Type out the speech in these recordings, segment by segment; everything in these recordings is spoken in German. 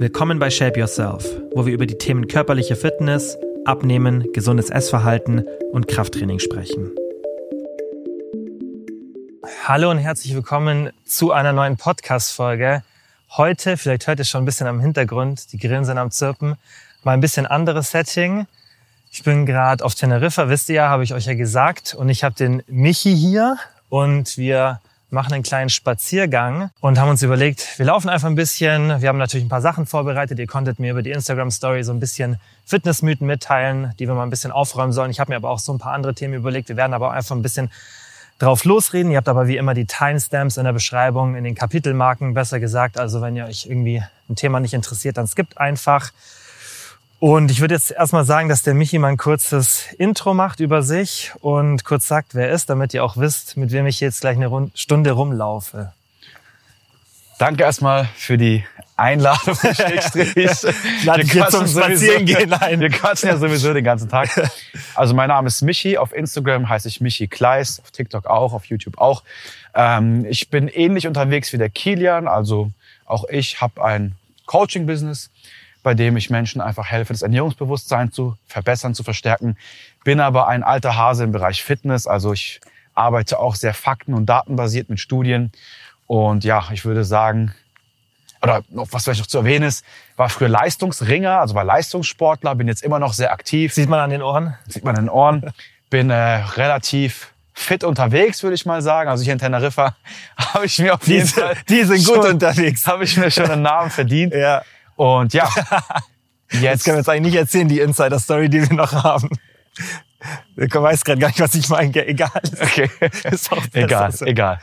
Willkommen bei Shape Yourself, wo wir über die Themen körperliche Fitness, Abnehmen, gesundes Essverhalten und Krafttraining sprechen. Hallo und herzlich willkommen zu einer neuen Podcast-Folge. Heute, vielleicht hört ihr schon ein bisschen am Hintergrund, die Grillen sind am Zirpen, mal ein bisschen anderes Setting. Ich bin gerade auf Teneriffa, wisst ihr ja, habe ich euch ja gesagt. Und ich habe den Michi hier und wir machen einen kleinen Spaziergang und haben uns überlegt, wir laufen einfach ein bisschen. Wir haben natürlich ein paar Sachen vorbereitet. Ihr konntet mir über die Instagram Story so ein bisschen Fitnessmythen mitteilen, die wir mal ein bisschen aufräumen sollen. Ich habe mir aber auch so ein paar andere Themen überlegt. Wir werden aber einfach ein bisschen drauf losreden. Ihr habt aber wie immer die Timestamps in der Beschreibung, in den Kapitelmarken, besser gesagt. Also wenn ihr euch irgendwie ein Thema nicht interessiert, dann skippt einfach. Und ich würde jetzt erstmal sagen, dass der Michi mal ein kurzes Intro macht über sich und kurz sagt, wer er ist, damit ihr auch wisst, mit wem ich jetzt gleich eine Stunde rumlaufe. Danke erstmal für die Einladung. wir quatschen Spazieren gehen ein. Wir quatschen ja sowieso den ganzen Tag. Also mein Name ist Michi. Auf Instagram heiße ich Michi Kleis, auf TikTok auch, auf YouTube auch. Ähm, ich bin ähnlich unterwegs wie der Kilian. Also auch ich habe ein Coaching-Business bei dem ich Menschen einfach helfe, das Ernährungsbewusstsein zu verbessern, zu verstärken. Bin aber ein alter Hase im Bereich Fitness, also ich arbeite auch sehr fakten- und datenbasiert mit Studien. Und ja, ich würde sagen, oder was vielleicht noch zu erwähnen ist, war früher Leistungsringer, also war Leistungssportler, bin jetzt immer noch sehr aktiv. Sieht man an den Ohren? Sieht man an den Ohren. Bin äh, relativ fit unterwegs, würde ich mal sagen. Also hier in Teneriffa habe ich mir auf jeden die, Fall... Die sind gut schon, unterwegs. Habe ich mir schon einen Namen verdient. ja. Und ja, jetzt, jetzt können wir jetzt eigentlich nicht erzählen, die Insider-Story, die wir noch haben. Ich weiß gerade gar nicht, was ich meine. Egal. Okay. Ist auch egal, so. egal.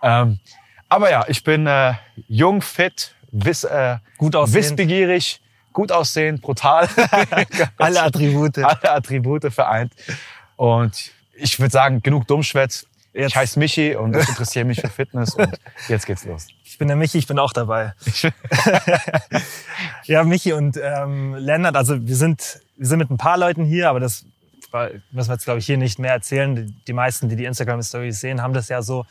Ähm, aber ja, ich bin äh, jung, fit, wiss, äh, gut aussehend. wissbegierig, gut aussehend, brutal. Alle Attribute. Alle Attribute vereint. Und ich würde sagen, genug Dummschwätz. Jetzt. Ich heiße Michi und ich interessiere mich für Fitness und jetzt geht's los. Ich bin der Michi, ich bin auch dabei. ja, Michi und ähm, Lennart, also wir sind, wir sind mit ein paar Leuten hier, aber das müssen wir jetzt, glaube ich, hier nicht mehr erzählen. Die meisten, die die Instagram-Stories sehen, haben das ja so ein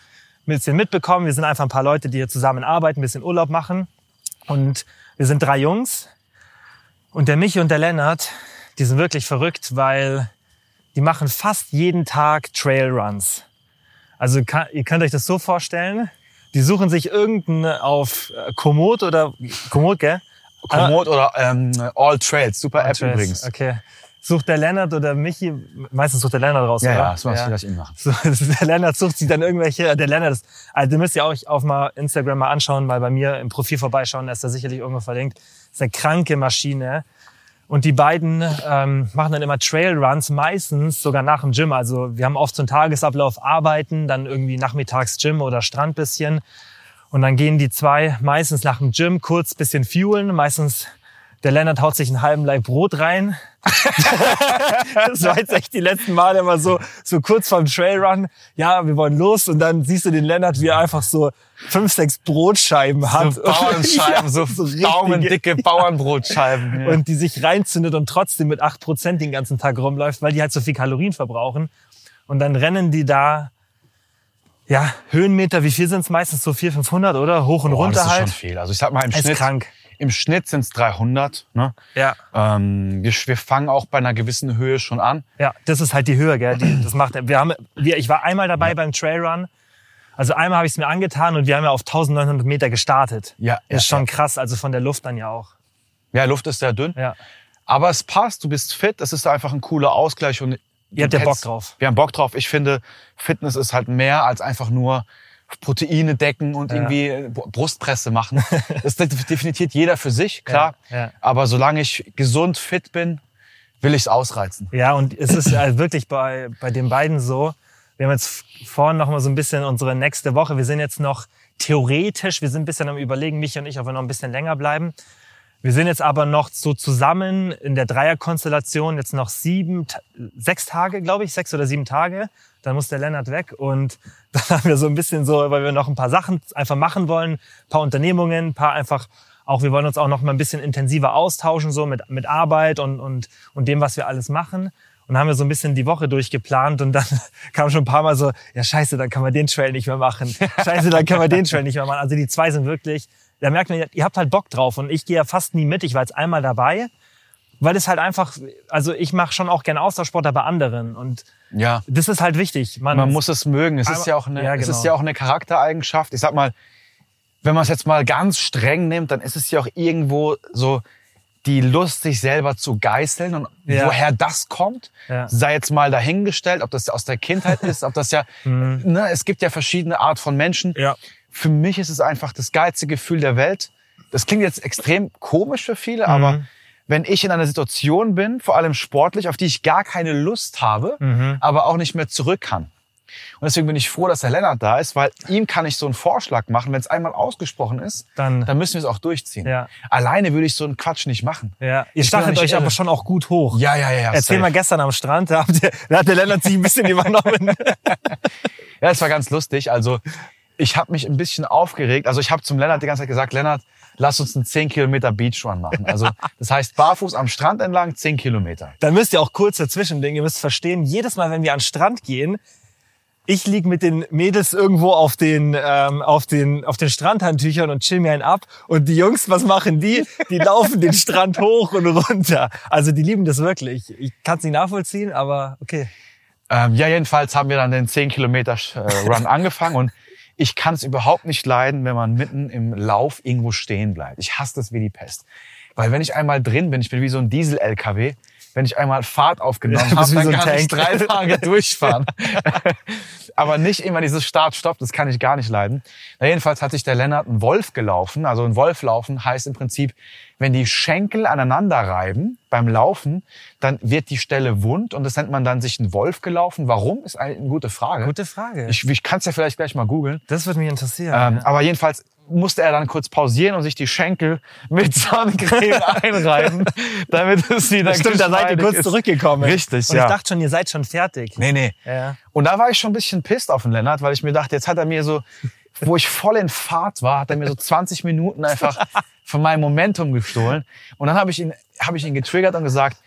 bisschen mitbekommen. Wir sind einfach ein paar Leute, die hier zusammen arbeiten, ein bisschen Urlaub machen. Und wir sind drei Jungs. Und der Michi und der Lennart, die sind wirklich verrückt, weil die machen fast jeden Tag Trailruns. Also kann, ihr könnt euch das so vorstellen, die suchen sich irgendeinen auf äh, Komoot oder Komoot, gell? Komoot oder ähm, All Trails, super All App Trails. übrigens. Okay. Sucht der Lennart oder Michi, meistens sucht der Lennart raus, ja, oder? Ja, das machst ja. ich ihn machen. So, der Lennart sucht sich dann irgendwelche, der Lennart ist, also müsst ihr auch auf mal Instagram mal anschauen, mal bei mir im Profil vorbeischauen, da ist da sicherlich irgendwo verlinkt. Das ist eine kranke Maschine. Und die beiden ähm, machen dann immer Trailruns, meistens sogar nach dem Gym. Also wir haben oft so einen Tagesablauf arbeiten, dann irgendwie nachmittags Gym oder Strand bisschen. Und dann gehen die zwei meistens nach dem Gym kurz bisschen fuelen. Meistens der Lennart haut sich einen halben Leib Brot rein. das war jetzt echt die letzten Male immer so, so kurz vorm Trailrun. Ja, wir wollen los. Und dann siehst du den Lennart, wie er einfach so fünf, sechs Brotscheiben hat. So Bauernscheiben, ja, so, so daumendicke Bauernbrotscheiben. Ja. Und die sich reinzündet und trotzdem mit acht Prozent den ganzen Tag rumläuft, weil die halt so viel Kalorien verbrauchen. Und dann rennen die da, ja, Höhenmeter, wie viel sind es meistens? So 400, 500, oder? Hoch und Boah, runter das ist halt. schon viel. Also ich sag mal im ist Schnitt. krank. Im Schnitt sind es 300. Ne? Ja. Ähm, wir, wir fangen auch bei einer gewissen Höhe schon an. Ja, das ist halt die Höhe, gell? Die, das macht. Wir haben, wir, ich war einmal dabei ja. beim Trailrun. Also einmal habe ich es mir angetan und wir haben ja auf 1900 Meter gestartet. Ja, ist schon ja. krass. Also von der Luft dann ja auch. Ja, Luft ist sehr dünn. Ja. Aber es passt. Du bist fit. Es ist einfach ein cooler Ausgleich und Ihr habt ja Bock drauf. Wir haben Bock drauf. Ich finde, Fitness ist halt mehr als einfach nur Proteine decken und Ja. irgendwie Brustpresse machen. Das definiert jeder für sich, klar. Ja, ja. Aber solange ich gesund, fit bin, will ich es ausreizen. Ja, und es ist halt wirklich bei, bei den beiden so. Wir haben jetzt vorhin noch mal so ein bisschen unsere nächste Woche. Wir sind jetzt noch theoretisch, wir sind ein bisschen am überlegen, Michi und ich, ob wir noch ein bisschen länger bleiben. Wir sind jetzt aber noch so zusammen in der Dreierkonstellation jetzt noch sieben, sechs Tage, glaube ich, sechs oder sieben Tage. Dann muss der Lennart weg und dann haben wir so ein bisschen so, weil wir noch ein paar Sachen einfach machen wollen, ein paar Unternehmungen, ein paar einfach auch, wir wollen uns auch noch mal ein bisschen intensiver austauschen, so mit, mit Arbeit und, und, und dem, was wir alles machen. Und haben wir so ein bisschen die Woche durchgeplant und dann kam schon ein paar Mal so, ja scheiße, dann kann man den Trail nicht mehr machen. Scheiße, dann kann man den Trail nicht mehr machen. Also die zwei sind wirklich da merkt man, ihr habt halt Bock drauf und ich gehe ja fast nie mit. Ich war jetzt einmal dabei, weil es halt einfach, also ich mache schon auch gerne Austauschsportler bei anderen und Ja. das ist halt wichtig. Man, Man muss es mögen. Es ist ja auch eine, Ja, es genau. ist ja auch eine Charaktereigenschaft. Ich sag mal, wenn man es jetzt mal ganz streng nimmt, dann ist es ja auch irgendwo so die Lust, sich selber zu geißeln und Ja. woher das kommt, Ja. sei jetzt mal dahingestellt, ob das aus der Kindheit ist, ob das ja, ne, es gibt ja verschiedene Art von Menschen. Mhm. Ja. Für mich ist es einfach das geilste Gefühl der Welt. Das klingt jetzt extrem komisch für viele, aber Mhm. wenn ich in einer Situation bin, vor allem sportlich, auf die ich gar keine Lust habe, Mhm. aber auch nicht mehr zurück kann. Und deswegen bin ich froh, dass der Lennart da ist, weil ihm kann ich so einen Vorschlag machen. Wenn es einmal ausgesprochen ist, Dann- dann müssen wir es auch durchziehen. Ja. Alleine würde ich so einen Quatsch nicht machen. Ja, ihr stachelt euch nicht aber irre. schon auch gut hoch. Ja, ja, ja. ja Erzähl safe. mal gestern am Strand, da, ihr, da hat der Lennart sich ein bisschen übernommen. Ja, es war ganz lustig. Also ich habe mich ein bisschen aufgeregt. Also ich habe zum Lennart die ganze Zeit gesagt, Lennart, lass uns einen 10 Kilometer Beachrun machen. Also das heißt barfuß am Strand entlang 10 Kilometer. Dann müsst ihr auch kurz dazwischen denken. Ihr müsst verstehen, jedes Mal, wenn wir an den Strand gehen, ich lieg mit den Mädels irgendwo auf den, ähm, auf den, auf den Strandhandtüchern und chill mir einen ab. Und die Jungs, was machen die? Die laufen den Strand hoch und runter. Also die lieben das wirklich. Ich kann es nicht nachvollziehen, aber okay. Ähm, ja, jedenfalls haben wir dann den 10 Kilometer äh, Run angefangen und ich kann es überhaupt nicht leiden, wenn man mitten im Lauf irgendwo stehen bleibt. Ich hasse das wie die Pest. Weil wenn ich einmal drin bin, ich bin wie so ein Diesel-LKW, wenn ich einmal Fahrt aufgenommen Ja, habe, dann so ein kann ich Tank. drei Tage durchfahren. Aber nicht immer dieses Start-Stopp, das kann ich gar nicht leiden. Na, jedenfalls hat sich der Lennart einen Wolf gelaufen. Also ein Wolf laufen heißt im Prinzip, wenn die Schenkel aneinander reiben beim Laufen, dann wird die Stelle wund und das nennt man dann sich einen Wolf gelaufen. Warum? Ist eine, gute Frage. Gute Frage. Ich, ich kann es ja vielleicht gleich mal googeln. das würde mich interessieren. Ähm, ja. Aber jedenfalls musste er dann kurz pausieren und sich die Schenkel mit Sonnencreme einreiben, damit es wieder Stimmt, da seid ihr kurz ist. zurückgekommen. Richtig, und ja. ich dachte schon, ihr seid schon fertig. Nee, nee. Ja. Und da war ich schon ein bisschen pisst auf den Lennart, weil ich mir dachte, jetzt hat er mir so, wo ich voll in Fahrt war, hat er mir so 20 Minuten einfach von meinem Momentum gestohlen. Und dann habe ich ihn, habe ich ihn getriggert und gesagt,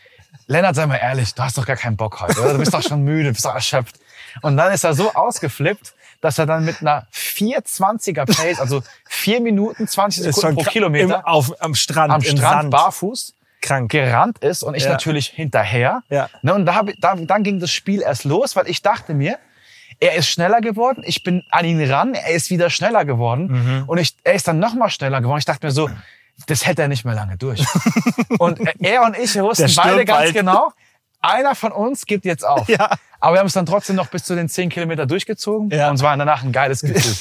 Lennart, sei mal ehrlich, du hast doch gar keinen Bock heute, oder? Du bist doch schon müde, bist doch erschöpft. Und dann ist er so ausgeflippt, dass er dann mit einer 420er Pace, also 4 Minuten 20 Ist Sekunden pro Kilometer Im, auf, am Strand, am Strand barfuß Krank. gerannt ist und ich Ja. natürlich hinterher. Ja. Ne, und da hab, ich- da, dann ging das Spiel erst los, weil ich dachte mir, er ist schneller geworden, ich bin an ihn ran, er ist wieder schneller geworden Mhm. und ich, er ist dann noch mal schneller geworden. Ich dachte mir so, das hält er nicht mehr lange durch. und er und ich wussten beide ganz bald. genau, einer von uns gibt jetzt auf. Ja. Aber wir haben es dann trotzdem noch bis zu den 10 Kilometer durchgezogen Ja. und es war danach ein geiles Gefühl.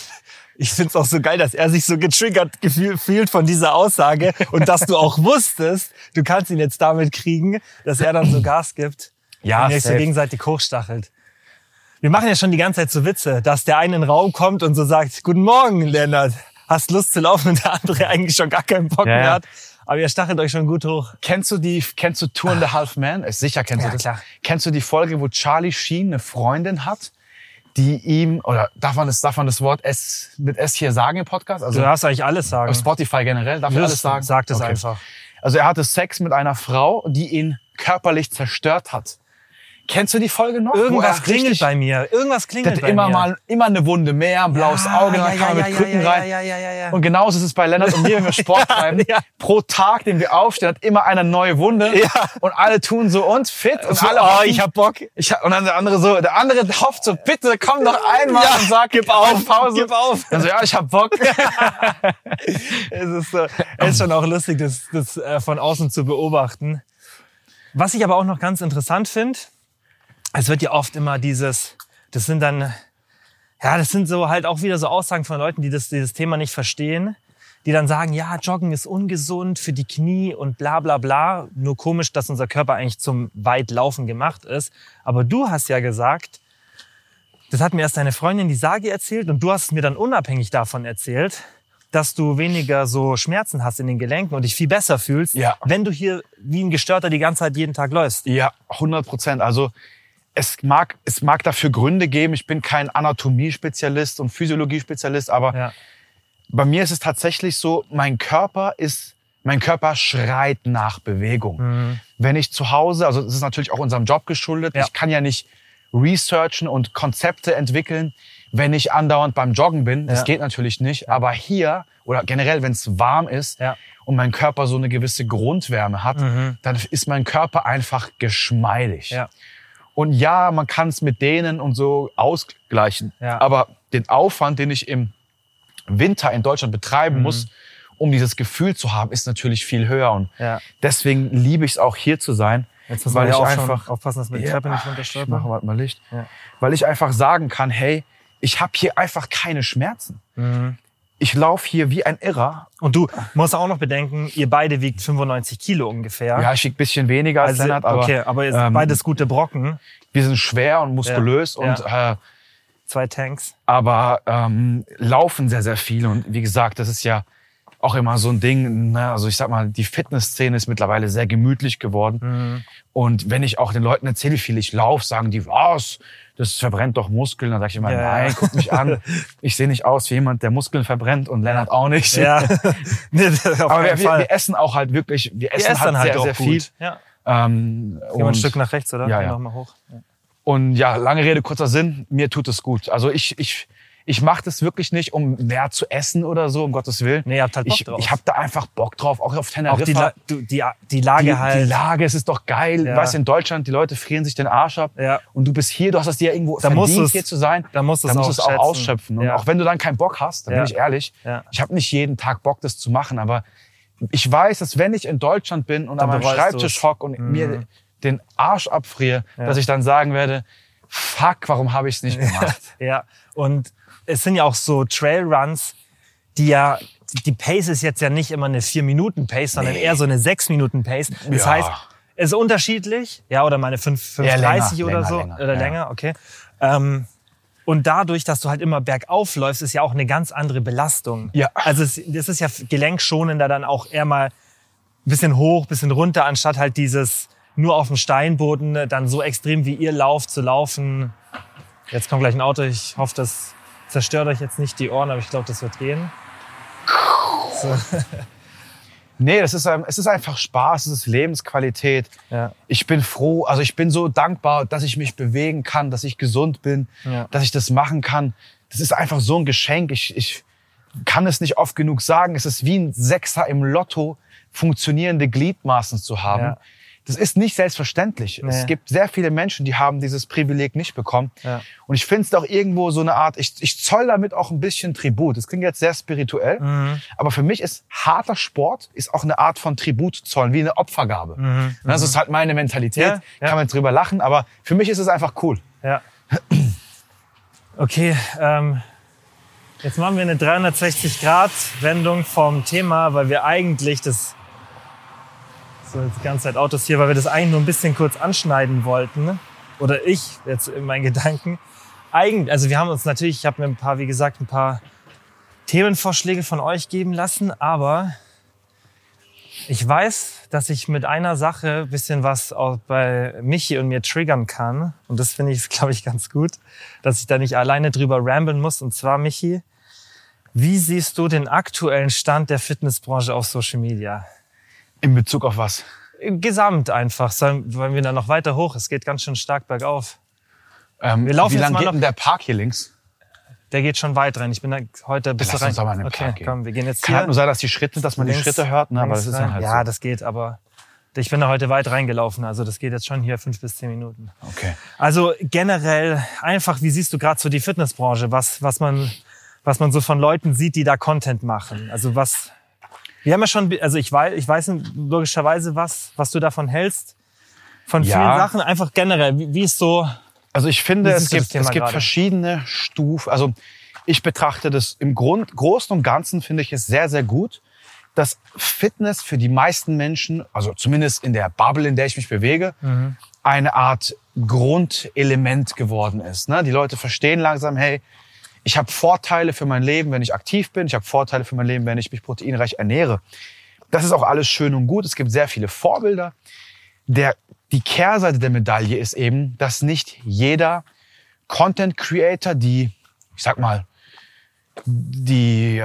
Ich find's auch so geil, dass er sich so getriggert fühlt von dieser Aussage und dass du auch wusstest, du kannst ihn jetzt damit kriegen, dass er dann so Gas gibt Ja, und euch so gegenseitig hochstachelt. Wir machen ja schon die ganze Zeit so Witze, dass der eine in den Raum kommt und so sagt, guten Morgen, Lennart, hast Lust zu laufen und der andere eigentlich schon gar keinen Bock Ja, mehr hat. Aber ihr stachelt euch schon gut hoch. Kennst du die, kennst du Two and a Half Men? Äh, Sicher kennst Ja, du das. klar. Kennst du die Folge, wo Charlie Sheen eine Freundin hat, die ihm, oder darf man das, darf man das Wort S, mit S hier sagen im Podcast? Also Du darfst eigentlich alles sagen. auf Spotify generell, darf ich Das- alles sagen? Sag das Okay. einfach. Also er hatte Sex mit einer Frau, die ihn körperlich zerstört hat. Kennst du die Folge noch? Irgendwas klingelt bei mir. Irgendwas klingelt bei immer mir. mal, immer eine Wunde mehr, ein blaues Ja, Auge, dann ja, kam ja, mit Krücken rein. ja, ja, ja, ja. Und genauso ist es bei Lennart und mir, wenn wir Sport treiben. Pro Tag, den wir aufstehen, hat immer eine neue Wunde. Ja. Und alle tun so und fit. Und alle oh, ich hab Bock. Ich, hab- und dann der andere so, der andere hofft so, bitte komm doch einmal und sag, gib auf, Pause. gib auf. Dann so, ja, ich hab Bock. Es ist, so, es ist schon auch lustig, das, das äh, von außen zu beobachten. Was ich aber auch noch ganz interessant finde, es wird ja oft immer dieses, das sind dann, ja, das sind so halt auch wieder so Aussagen von Leuten, die das, dieses Thema nicht verstehen, die dann sagen, ja, Joggen ist ungesund für die Knie und bla bla bla. Nur komisch, dass unser Körper eigentlich zum Weitlaufen gemacht ist. Aber du hast ja gesagt, das hat mir erst deine Freundin die Sage erzählt und du hast es mir dann unabhängig davon erzählt, dass du weniger so Schmerzen hast in den Gelenken und dich viel besser fühlst, Ja. wenn du hier wie ein Gestörter die ganze Zeit jeden Tag läufst. Ja, 100 Prozent. Also es mag, es mag dafür Gründe geben. Ich bin kein Anatomie-Spezialist und Physiologie-Spezialist, aber Ja. bei mir ist es tatsächlich so, mein Körper ist, mein Körper schreit nach Bewegung. Mhm. Wenn ich zu Hause, also das ist natürlich auch unserem Job geschuldet, Ja. ich kann ja nicht researchen und Konzepte entwickeln, wenn ich andauernd beim Joggen bin. Das Ja. geht natürlich nicht. Aber hier oder generell, wenn es warm ist Ja. und mein Körper so eine gewisse Grundwärme hat, Mhm. dann ist mein Körper einfach geschmeidig. Ja. Und ja, man kann es mit denen und so ausgleichen. Ja. Aber den Aufwand, den ich im Winter in Deutschland betreiben Mhm. muss, um dieses Gefühl zu haben, ist natürlich viel höher. Und Ja. deswegen liebe ich es auch hier zu sein. Jetzt muss weil man ja ich auch einfach aufpassen, dass man die Ja, Treppe nicht ich mache runterstolpert. warte mal Licht. Ja. Weil ich einfach sagen kann, hey, ich habe hier einfach keine Schmerzen. Mhm. Ich laufe hier wie ein Irrer. Und du musst auch noch bedenken, ihr beide wiegt 95 Kilo ungefähr. Ja, ich wiege ein bisschen weniger als also, Lennart, aber okay, aber ihr seid ähm, beides gute Brocken. wir sind schwer und muskulös Ja, und äh, Zwei Tanks. aber ähm, laufen sehr, sehr viel. Und wie gesagt, das ist ja auch immer so ein Ding. Ne? Also ich sag mal, die Fitnessszene ist mittlerweile sehr gemütlich geworden. Mhm. Und wenn ich auch den Leuten erzähle, wie viel ich laufe, sagen die, was? Das verbrennt doch Muskeln. Dann sage ich immer, Ja, nein, guck mich an. Ich sehe nicht aus wie jemand, der Muskeln verbrennt und Lennart auch nicht. Ja. nee, Aber wir, wir, wir essen auch halt wirklich, wir Ihr essen halt halt sehr, auch sehr gut. viel. Ja. Ähm, Gehen wir ein Stück nach rechts, oder? Ja, ja. Noch mal hoch. Ja. Und ja, lange Rede, kurzer Sinn, mir tut es gut. Also ich, ich, ich mache das wirklich nicht, um mehr zu essen oder so, um Gottes Willen. Nee, ihr habt halt Bock ich drauf. ich habe da einfach Bock drauf, auch auf Teneriffa. Auch die, La du, die, die Lage die, halt. die Lage, es ist doch geil. Ja. Weißt du, in Deutschland, die Leute frieren sich den Arsch ab. Ja. Und du bist hier, du hast es dir ja irgendwo Da verdient, du's- hier zu sein. da musst da du es auch schätzen. ausschöpfen. Und Ja. auch wenn du dann keinen Bock hast, dann Ja. bin ich ehrlich, Ja. ich habe nicht jeden Tag Bock, das zu machen. Aber ich weiß, dass wenn ich in Deutschland bin und Dann an meinem Schreibtisch du's. hock und mir den Arsch abfriere, Ja. dass ich dann sagen werde, fuck, warum habe ich es nicht gemacht? Ja, und es sind ja auch so Trailruns, die ja, die Pace ist jetzt ja nicht immer eine 4-Minuten-Pace, sondern Nee. eher so eine 6-Minuten-Pace. Das Ja. heißt, es ist unterschiedlich, ja, oder meine 5, Eher 5,30 länger, oder länger, so, länger, oder ja. länger, okay. Ähm, und dadurch, dass du halt immer bergauf läufst, ist ja auch eine ganz andere Belastung. Ja. Also es, das ist ja gelenkschonender dann auch eher mal ein bisschen hoch, bisschen runter, anstatt halt dieses nur auf dem Steinboden dann so extrem wie ihr lauft zu laufen. Jetzt kommt gleich ein Auto. Ich hoffe, das zerstört euch jetzt nicht die Ohren, aber ich glaube, das wird gehen. So. Nee, das ist, es ist einfach Spaß, es ist Lebensqualität. Ja. Ich bin froh, also ich bin so dankbar, dass ich mich bewegen kann, dass ich gesund bin, Ja. dass ich das machen kann. Das ist einfach so ein Geschenk. Ich, ich kann es nicht oft genug sagen. Es ist wie ein Sechser im Lotto, funktionierende Gliedmaßen zu haben. Ja. Das ist nicht selbstverständlich. Nee. Es gibt sehr viele Menschen, die haben dieses Privileg nicht bekommen. Ja. Und ich finde es doch irgendwo so eine Art, ich, ich zoll damit auch ein bisschen Tribut. Das klingt jetzt sehr spirituell, Mhm. aber für mich ist harter Sport ist auch eine Art von Tribut zollen, wie eine Opfergabe. Mhm. Das ist halt meine Mentalität, Ja, ja. kann man jetzt drüber lachen, aber für mich ist es einfach cool. Ja. Okay, ähm, jetzt machen wir eine 360-Grad-Wendung vom Thema, weil wir eigentlich das so jetzt die ganze Zeit Autos hier, weil wir das eigentlich nur ein bisschen kurz anschneiden wollten. Oder ich jetzt in meinen Gedanken. Eigentlich, also wir haben uns natürlich, ich habe mir ein paar, wie gesagt, ein paar Themenvorschläge von euch geben lassen, aber ich weiß, dass ich mit einer Sache ein bisschen was auch bei Michi und mir triggern kann. Und das finde ich, glaube ich, ganz gut, dass ich da nicht alleine drüber ramblen muss. Und zwar, Michi, wie siehst du den aktuellen Stand der Fitnessbranche auf Social Media? In Bezug auf was? Gesamt einfach, wollen wir da noch weiter hoch? Es geht ganz schön stark bergauf. Ähm, Wir laufen wie jetzt lang mal geht noch- denn der Park hier links? Der geht schon weit rein. Ich bin da heute bis lass rein. uns doch mal in okay, Park komm, wir gehen jetzt Kann hier. halt nur sein, dass die Schritte, dass man die links- Schritte hört, ne? aber das ist dann halt Ja, so. das geht, aber ich bin da heute weit reingelaufen. Also das geht jetzt schon hier fünf bis zehn Minuten. Okay. Also generell einfach, wie siehst du gerade so die Fitnessbranche, was, was, man, was man so von Leuten sieht, die da Content machen? Also was, wir haben ja schon, also ich weiß, ich weiß logischerweise was, was du davon hältst. Von Ja. vielen Sachen, einfach generell, wie, wie ist so, Also ich finde, es gibt, es gibt verschiedene Stufen. Also ich betrachte das im Grund, Großen und Ganzen finde ich es sehr, sehr gut, dass Fitness für die meisten Menschen, also zumindest in der Bubble, in der ich mich bewege, Mhm. eine Art Grundelement geworden ist. Ne? Die Leute verstehen langsam, hey, ich habe Vorteile für mein Leben, wenn ich aktiv bin. Ich habe Vorteile für mein Leben, wenn ich mich proteinreich ernähre. Das ist auch alles schön und gut. Es gibt sehr viele Vorbilder. Der, die Kehrseite der Medaille ist eben, dass nicht jeder Content Creator, die, ich sag mal, die,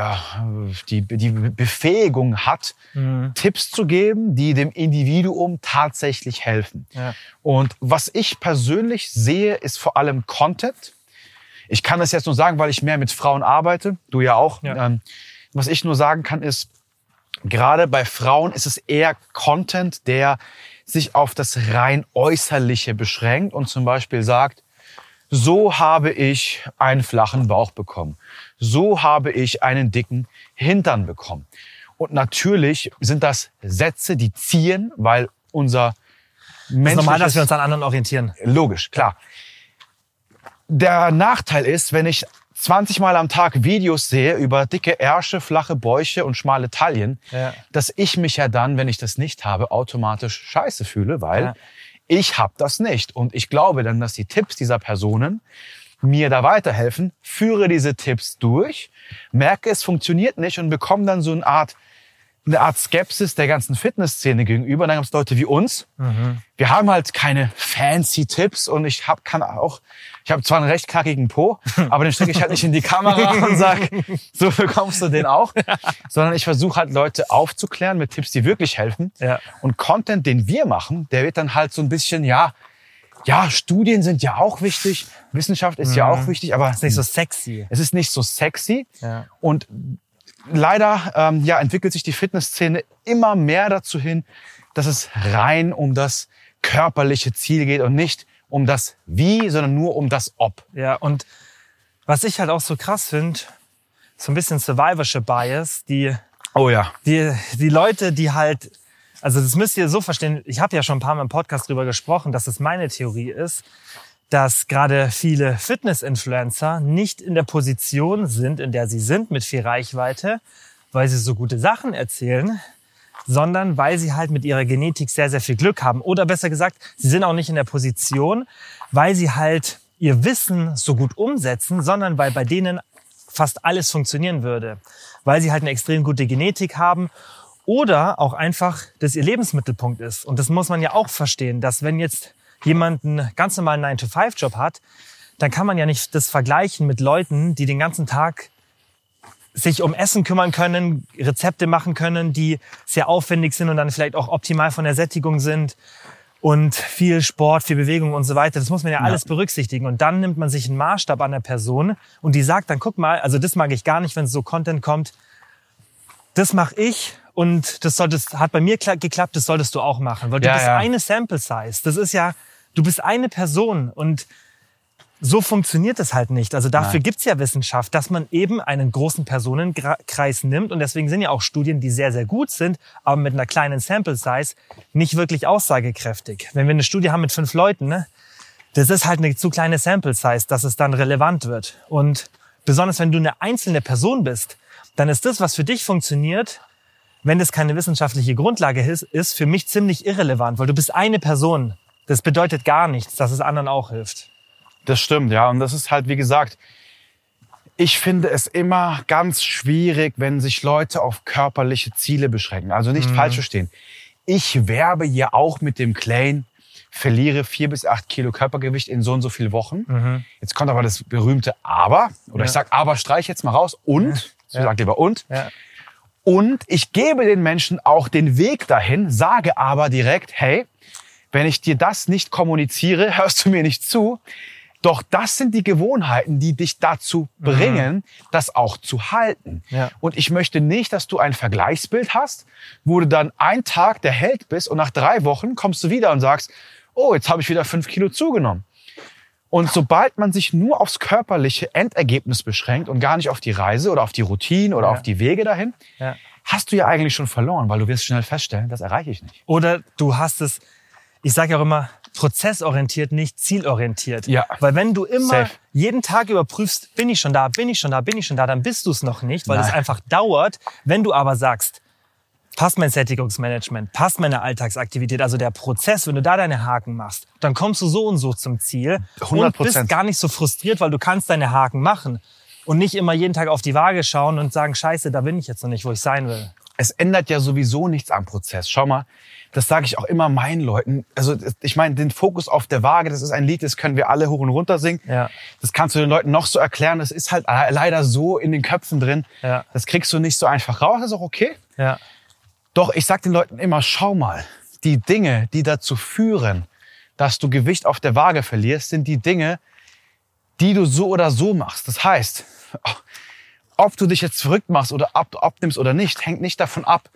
die, die Befähigung hat, Mhm. Tipps zu geben, die dem Individuum tatsächlich helfen. Ja. Und was ich persönlich sehe, ist vor allem Content. Ich kann das jetzt nur sagen, weil ich mehr mit Frauen arbeite, du ja auch. Ja. Ähm, was ich nur sagen kann, ist, gerade bei Frauen ist es eher Content, der sich auf das rein Äußerliche beschränkt und zum Beispiel sagt, so habe ich einen flachen Bauch bekommen. So habe ich einen dicken Hintern bekommen. Und natürlich sind das Sätze, die ziehen, weil unser ist normal, dass wir uns an anderen orientieren. Logisch, klar. Der Nachteil ist, wenn ich 20 Mal am Tag Videos sehe über dicke Ärsche, flache Bäuche und schmale Taillen, Ja. dass ich mich ja dann, wenn ich das nicht habe, automatisch scheiße fühle, weil Ja. ich habe das nicht. Und ich glaube dann, dass die Tipps dieser Personen mir da weiterhelfen, führe diese Tipps durch, merke, es funktioniert nicht und bekomme dann so eine Art eine Art Skepsis der ganzen Fitnessszene gegenüber. Und dann gibt es Leute wie uns. Wir haben halt keine fancy Tipps und ich hab, kann auch, ich habe zwar einen recht kackigen Po, aber den stecke ich halt nicht in die Kamera und sag, so bekommst du den auch, sondern ich versuche halt Leute aufzuklären mit Tipps, die wirklich helfen. Ja. Und Content, den wir machen, der wird dann halt so ein bisschen, ja, ja, Studien sind ja auch wichtig, Wissenschaft ist ja auch wichtig, aber Ist nicht so sexy. es ist nicht so sexy. Ja. Und leider ähm, ja, entwickelt sich die Fitnessszene immer mehr dazu hin, dass es rein um das körperliche Ziel geht und nicht um das Wie, sondern nur um das Ob. Ja, und was ich halt auch so krass finde, so ein bisschen Survivorship Bias, die, Oh ja. die, die Leute, die halt, also das müsst ihr so verstehen, ich habe ja schon ein paar Mal im Podcast drüber gesprochen, dass es meine Theorie ist, dass gerade viele Fitness-Influencer nicht in der Position sind, in der sie sind mit viel Reichweite, weil sie so gute Sachen erzählen, sondern weil sie halt mit ihrer Genetik sehr, sehr viel Glück haben. Oder besser gesagt, sie sind auch nicht in der Position, weil sie halt ihr Wissen so gut umsetzen, sondern weil bei denen fast alles funktionieren würde. Weil sie halt eine extrem gute Genetik haben oder auch einfach, dass ihr Lebensmittelpunkt ist. Und das muss man ja auch verstehen, dass wenn jetzt jemand einen ganz normalen 9-to-5-Job hat, dann kann man ja nicht das vergleichen mit Leuten, die den ganzen Tag sich um Essen kümmern können, Rezepte machen können, die sehr aufwendig sind und dann vielleicht auch optimal von der Sättigung sind und viel Sport, viel Bewegung und so weiter. Das muss man ja alles berücksichtigen. Und dann nimmt man sich einen Maßstab an der Person und die sagt dann, guck mal, also das mag ich gar nicht, wenn so Content kommt. Das mache ich und das solltest, hat bei mir kla- geklappt, das solltest du auch machen. Weil du Ja, bist ja. eine Sample Size. Das ist ja, du bist eine Person und so funktioniert es halt nicht. Also dafür Nein. gibt's ja Wissenschaft, dass man eben einen großen Personenkreis nimmt. Und deswegen sind ja auch Studien, die sehr, sehr gut sind, aber mit einer kleinen Sample Size nicht wirklich aussagekräftig. Wenn wir eine Studie haben mit fünf Leuten, ne, das ist halt eine zu kleine Sample Size, dass es dann relevant wird. Und besonders wenn du eine einzelne Person bist, dann ist das, was für dich funktioniert, wenn das keine wissenschaftliche Grundlage ist, ist für mich ziemlich irrelevant, weil du bist eine Person. Das bedeutet gar nichts, dass es anderen auch hilft. Das stimmt, ja. Und das ist halt, wie gesagt, ich finde es immer ganz schwierig, wenn sich Leute auf körperliche Ziele beschränken. Also nicht falsch verstehen. Ich werbe hier auch mit dem Claim, verliere vier bis acht Kilo Körpergewicht in so und so viel Wochen. Jetzt kommt aber das berühmte Aber. Oder ich Ja. sag Aber, streich jetzt mal raus. Und, so Ja. sagt lieber und. Ja. Und ich gebe den Menschen auch den Weg dahin, sage aber direkt, hey, wenn ich dir das nicht kommuniziere, hörst du mir nicht zu. Doch das sind die Gewohnheiten, die dich dazu bringen, das auch zu halten. Ja. Und ich möchte nicht, dass du ein Vergleichsbild hast, wo du dann ein Tag der Held bist und nach drei Wochen kommst du wieder und sagst, oh, jetzt habe ich wieder fünf Kilo zugenommen. Und sobald man sich nur aufs körperliche Endergebnis beschränkt und gar nicht auf die Reise oder auf die Routine oder Ja. auf die Wege dahin, Ja. hast du ja eigentlich schon verloren, weil du wirst schnell feststellen, das erreiche ich nicht. Oder du hast es, ich sage ja auch immer, prozessorientiert, nicht zielorientiert. Ja. Weil wenn du immer Safe. jeden Tag überprüfst, bin ich schon da, bin ich schon da, bin ich schon da, dann bist du es noch nicht, weil es Nein. einfach dauert. Wenn du aber sagst, passt mein Sättigungsmanagement, passt meine Alltagsaktivität, also der Prozess, wenn du da deine Haken machst, dann kommst du so und so zum Ziel 100%. und bist gar nicht so frustriert, weil du kannst deine Haken machen und nicht immer jeden Tag auf die Waage schauen und sagen, scheiße, da bin ich jetzt noch nicht, wo ich sein will. es ändert ja sowieso nichts am Prozess. Schau mal, das sage ich auch immer meinen Leuten. Also ich meine, den Fokus auf der Waage, das ist ein Lied, das können wir alle hoch und runter singen. Ja. Das kannst du den Leuten noch so erklären. Das ist halt leider so in den Köpfen drin. Ja. Das kriegst du nicht so einfach raus. Das ist auch okay. Ja. Doch ich sag den Leuten immer, schau mal, die Dinge, die dazu führen, dass du Gewicht auf der Waage verlierst, sind die Dinge, die du so oder so machst. Das heißt, ob du dich jetzt verrückt machst oder ab, abnimmst oder nicht, hängt nicht davon ab,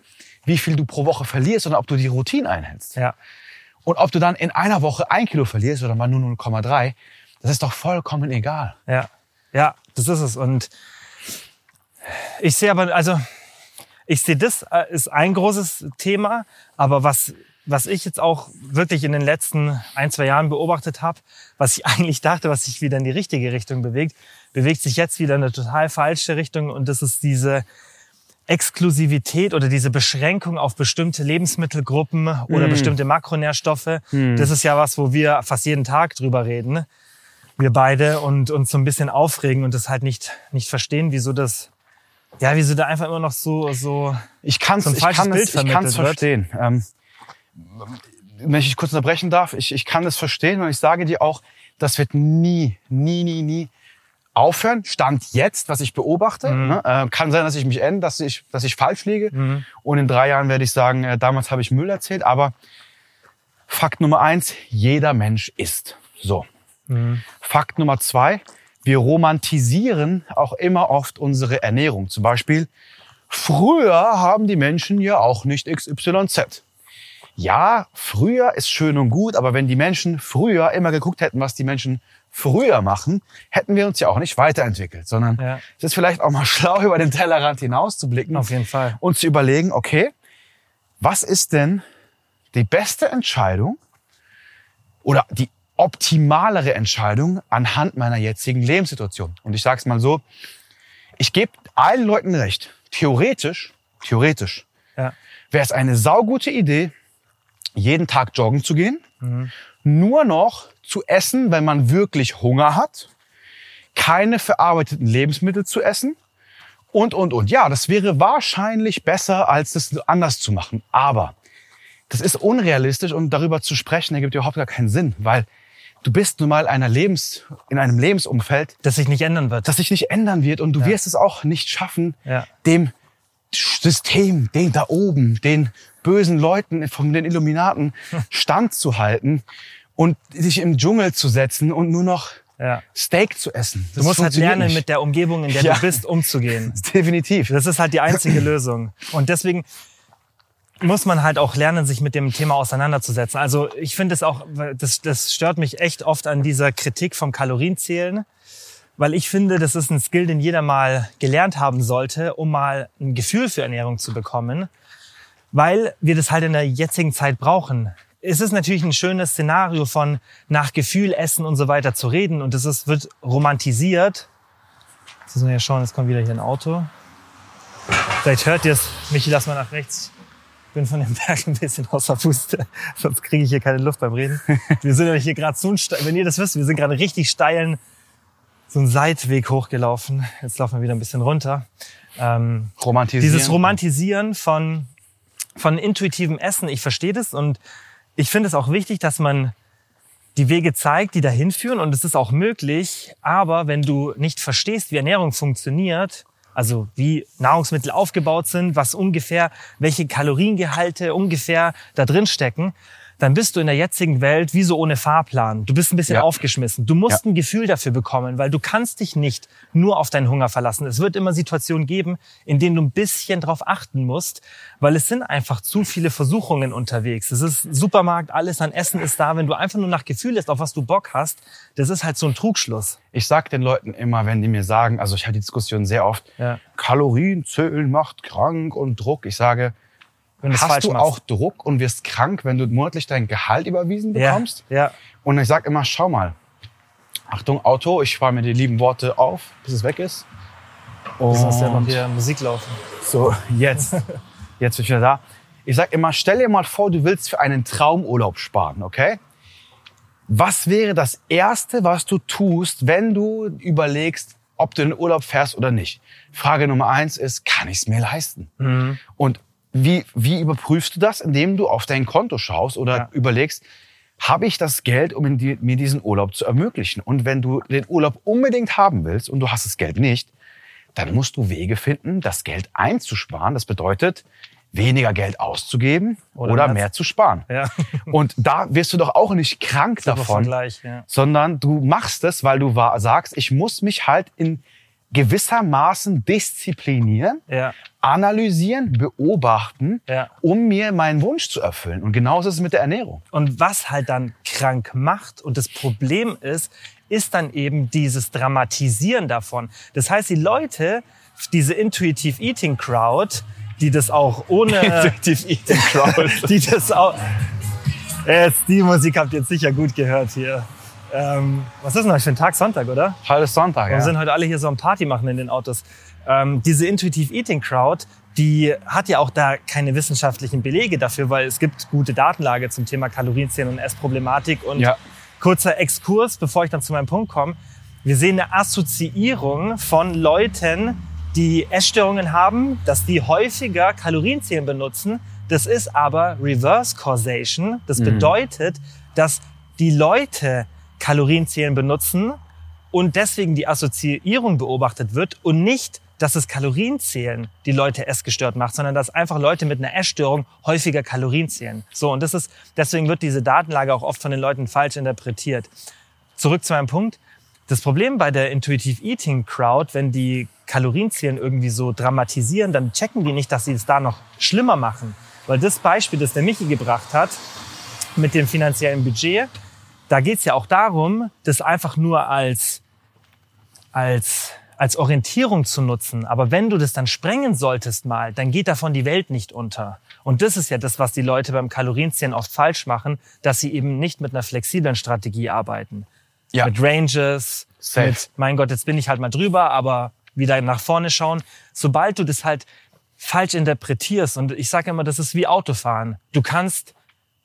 wie viel du pro Woche verlierst, sondern ob du die Routine einhältst. Ja. Und ob du dann in einer Woche ein Kilo verlierst oder mal nur 0,3, das ist doch vollkommen egal. Ja. Ja, das ist es. Und ich sehe aber, also, ich sehe, das äh, ist ein großes Thema, aber was was ich jetzt auch wirklich in den letzten ein, zwei Jahren beobachtet habe, was ich eigentlich dachte, was sich wieder in die richtige Richtung bewegt, bewegt sich jetzt wieder in eine total falsche Richtung. Und das ist diese Exklusivität oder diese Beschränkung auf bestimmte Lebensmittelgruppen oder mm. bestimmte Makronährstoffe. Mm. Das ist ja was, wo wir fast jeden Tag drüber reden. Wir beide und uns so ein bisschen aufregen und das halt nicht, nicht verstehen, wieso das ja, wieso da einfach immer noch so so ich kann's, so ich kann es, ich kann's verstehen. Ähm, wenn ich dich kurz unterbrechen darf, ich, ich kann das verstehen und ich sage dir auch, das wird nie, nie, nie, nie aufhören. Stand jetzt, was ich beobachte. Mhm. Ne? Äh, kann sein, dass ich mich ändere, dass ich, dass ich falsch liege. Mhm. Und in drei Jahren werde ich sagen, äh, damals habe ich Müll erzählt. Aber Fakt Nummer eins, jeder Mensch isst. So. Mhm. Fakt Nummer zwei, wir romantisieren auch immer oft unsere Ernährung. Zum Beispiel, früher haben die Menschen ja auch nicht XYZ ja, früher ist schön und gut, aber wenn die Menschen früher immer geguckt hätten, was die Menschen früher machen, hätten wir uns ja auch nicht weiterentwickelt, sondern ja. es ist vielleicht auch mal schlau, über den Tellerrand hinaus zu blicken. Auf jeden Fall. Und zu überlegen, okay, was ist denn die beste Entscheidung oder die optimalere Entscheidung anhand meiner jetzigen Lebenssituation? Und ich sage es mal so, ich gebe allen Leuten recht. Theoretisch, theoretisch ja. wäre es eine saugute Idee, jeden Tag joggen zu gehen, mhm. nur noch zu essen, wenn man wirklich Hunger hat, keine verarbeiteten Lebensmittel zu essen und, und, und. Ja, das wäre wahrscheinlich besser, als das anders zu machen. Aber das ist unrealistisch und darüber zu sprechen, ergibt überhaupt gar keinen Sinn, weil du bist nun mal einer Lebens, in einem Lebensumfeld, das sich nicht ändern wird. Das sich nicht ändern wird und du ja. wirst es auch nicht schaffen, ja. dem System, den da oben, den bösen Leuten von den Illuminaten standzuhalten und sich im Dschungel zu setzen und nur noch ja. Steak zu essen. Das du musst halt lernen, nicht. mit der Umgebung, in der ja. du bist, umzugehen. Definitiv. Das ist halt die einzige Lösung. Und deswegen muss man halt auch lernen, sich mit dem Thema auseinanderzusetzen. Also ich finde es auch, das, das stört mich echt oft an dieser Kritik vom Kalorienzählen weil ich finde, das ist ein Skill, den jeder mal gelernt haben sollte, um mal ein Gefühl für Ernährung zu bekommen, weil wir das halt in der jetzigen Zeit brauchen. Es ist natürlich ein schönes Szenario von nach Gefühl essen und so weiter zu reden und das ist, wird romantisiert. Jetzt müssen wir ja schauen, jetzt kommt wieder hier ein Auto. Vielleicht hört ihr es. Michi, lass mal nach rechts. Ich bin von dem Berg ein bisschen außer Puste, sonst kriege ich hier keine Luft beim Reden. Wir sind nämlich hier gerade so, wenn ihr das wisst, wir sind gerade richtig steilen so einen Seitweg hochgelaufen. Jetzt laufen wir wieder ein bisschen runter. Ähm, Romantisieren. Dieses Romantisieren von, von intuitivem Essen, ich verstehe das und ich finde es auch wichtig, dass man die Wege zeigt, die dahin führen und es ist auch möglich. Aber wenn du nicht verstehst, wie Ernährung funktioniert, also wie Nahrungsmittel aufgebaut sind, was ungefähr, welche Kaloriengehalte ungefähr da drin stecken, dann bist du in der jetzigen Welt wie so ohne Fahrplan. Du bist ein bisschen ja. aufgeschmissen. Du musst ja. ein Gefühl dafür bekommen, weil du kannst dich nicht nur auf deinen Hunger verlassen. Es wird immer Situationen geben, in denen du ein bisschen drauf achten musst, weil es sind einfach zu viele Versuchungen unterwegs. Es ist Supermarkt, alles an Essen ist da. Wenn du einfach nur nach Gefühl lässt, auf was du Bock hast, das ist halt so ein Trugschluss. Ich sag den Leuten immer, wenn die mir sagen, also ich hatte die Diskussion sehr oft, ja. Kalorien zählen macht krank und Druck. Ich sage, wenn Hast du machst. auch Druck und wirst krank, wenn du monatlich dein Gehalt überwiesen bekommst? Ja. ja. Und ich sag immer, schau mal, Achtung, Auto, ich spare mir die lieben Worte auf, bis es weg ist. Und Bis ja noch hier Musik laufen. So, jetzt. jetzt bin ich wieder da. Ich sag immer, stell dir mal vor, du willst für einen Traumurlaub sparen, okay? Was wäre das Erste, was du tust, wenn du überlegst, ob du in den Urlaub fährst oder nicht? Frage Nummer eins ist, kann ich es mir leisten? Mhm. Und wie, wie überprüfst du das? Indem du auf dein Konto schaust oder Ja. überlegst, habe ich das Geld, um die, mir diesen Urlaub zu ermöglichen? Und wenn du den Urlaub unbedingt haben willst und du hast das Geld nicht, dann musst du Wege finden, das Geld einzusparen. Das bedeutet, weniger Geld auszugeben Oder oder, mehr zu sparen. Ja. Und da wirst du doch auch nicht krank davon, ja. sondern du machst es, weil du sagst, ich muss mich halt in gewissermaßen disziplinieren, Ja. analysieren, beobachten, Ja. um mir meinen Wunsch zu erfüllen. Und genauso ist es mit der Ernährung. Und was halt dann krank macht und das Problem ist, ist dann eben dieses Dramatisieren davon. Das heißt, die Leute, diese Intuitive Eating Crowd, die das auch ohne, Eating Crowd. die das auch, jetzt, die Musik habt ihr jetzt sicher gut gehört hier. Ähm, was ist denn heute für ein Tag? Sonntag, oder? Heute ist Sonntag, Wir ja. sind heute alle hier so am Party machen in den Autos. Ähm, diese Intuitive Eating Crowd, die hat ja auch da keine wissenschaftlichen Belege dafür, weil es gibt gute Datenlage zum Thema Kalorienzählen und Essproblematik. Und Ja. kurzer Exkurs, bevor ich dann zu meinem Punkt komme. Wir sehen eine Assoziierung von Leuten, die Essstörungen haben, dass die häufiger Kalorienzählen benutzen. Das ist aber Reverse Causation. Das bedeutet, dass die Leute Kalorienzählen benutzen und deswegen die Assoziierung beobachtet wird und nicht, dass das Kalorienzählen die Leute essgestört macht, sondern dass einfach Leute mit einer Essstörung häufiger Kalorien zählen. So, und das ist, deswegen wird diese Datenlage auch oft von den Leuten falsch interpretiert. Zurück zu meinem Punkt. Das Problem bei der Intuitive Eating Crowd, wenn die Kalorienzählen irgendwie so dramatisieren, dann checken die nicht, dass sie es da noch schlimmer machen. Weil das Beispiel, das der Michi gebracht hat, mit dem finanziellen Budget, da geht's ja auch darum, das einfach nur als, als, als Orientierung zu nutzen. Aber wenn du das dann sprengen solltest mal, dann geht davon die Welt nicht unter. Und das ist ja das, was die Leute beim Kalorienzählen oft falsch machen, dass sie eben nicht mit einer flexiblen Strategie arbeiten. Ja. Mit Ranges, Safe. mit, mein Gott, jetzt bin ich halt mal drüber, aber wieder nach vorne schauen. Sobald du das halt falsch interpretierst, und ich sage immer, das ist wie Autofahren. Du kannst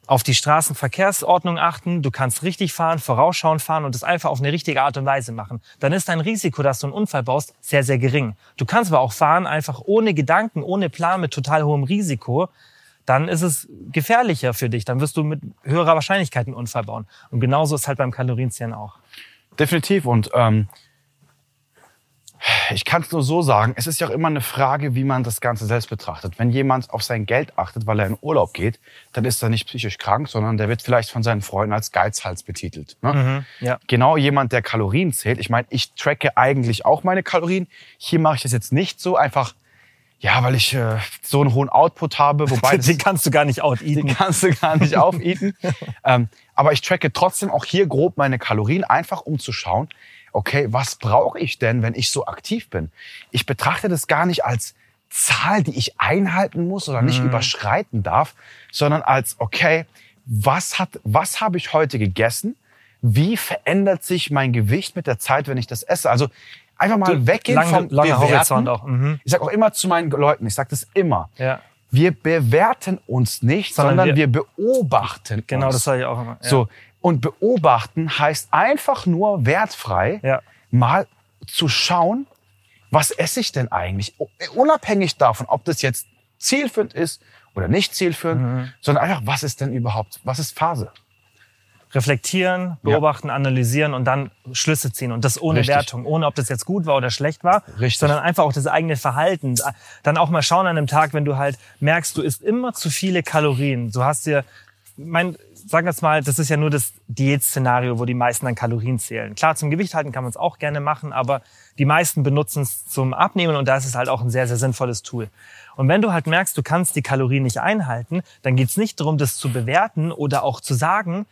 auf die Straßenverkehrsordnung achten, du kannst richtig fahren, vorausschauend fahren und das einfach auf eine richtige Art und Weise machen. Dann ist dein Risiko, dass du einen Unfall baust, sehr, sehr gering. Du kannst aber auch fahren, einfach ohne Gedanken, ohne Plan, mit total hohem Risiko. Dann ist es gefährlicher für dich. Dann wirst du mit höherer Wahrscheinlichkeit einen Unfall bauen. Und genauso ist halt beim Kalorienzählen auch. Definitiv. Und ähm, ich kann es nur so sagen, es ist ja auch immer eine Frage, wie man das Ganze selbst betrachtet. Wenn jemand auf sein Geld achtet, weil er in Urlaub geht, dann ist er nicht psychisch krank, sondern der wird vielleicht von seinen Freunden als Geizhals betitelt. Ne? Ja. Genau jemand, der Kalorien zählt. Ich meine, ich tracke eigentlich auch meine Kalorien. Hier mache ich das jetzt nicht so einfach, ja, weil ich äh, so einen hohen Output habe, wobei Den kannst du gar nicht die out-eaten. kannst du gar nicht aufeaten. ähm, aber ich tracke trotzdem auch hier grob meine Kalorien, einfach um zu schauen, okay, was brauche ich denn, wenn ich so aktiv bin? Ich betrachte das gar nicht als Zahl, die ich einhalten muss oder nicht überschreiten darf, sondern als, okay, was hat, was habe ich heute gegessen? Wie verändert sich mein Gewicht mit der Zeit, wenn ich das esse? Also einfach mal weggehen Lange- vom Bewerten. Horizont auch, mhm. Ich sage auch immer zu meinen Leuten, ich sage das immer. Ja. Wir bewerten uns nicht, Sondern sondern, wir- wir, beobachten Genau, uns. das sage ich auch immer. Ja. So. Und beobachten heißt einfach nur wertfrei Ja. mal zu schauen, was esse ich denn eigentlich? U- Unabhängig davon, ob das jetzt zielführend ist oder nicht zielführend, Mhm. sondern einfach, was ist denn überhaupt, was ist Phase? reflektieren, beobachten, analysieren und dann Schlüsse ziehen. Und das ohne Richtig. Wertung, ohne ob das jetzt gut war oder schlecht war, Richtig. sondern einfach auch das eigene Verhalten. Dann auch mal schauen an einem Tag, wenn du halt merkst, du isst immer zu viele Kalorien. Du hast dir, mein, sagen wir jetzt mal, das ist ja nur das Diätszenario, wo die meisten dann Kalorien zählen. Klar, zum Gewicht halten kann man es auch gerne machen, aber die meisten benutzen es zum Abnehmen und da ist es halt auch ein sehr, sehr sinnvolles Tool. Und wenn du halt merkst, du kannst die Kalorien nicht einhalten, dann geht es nicht darum, das zu bewerten oder auch zu sagen,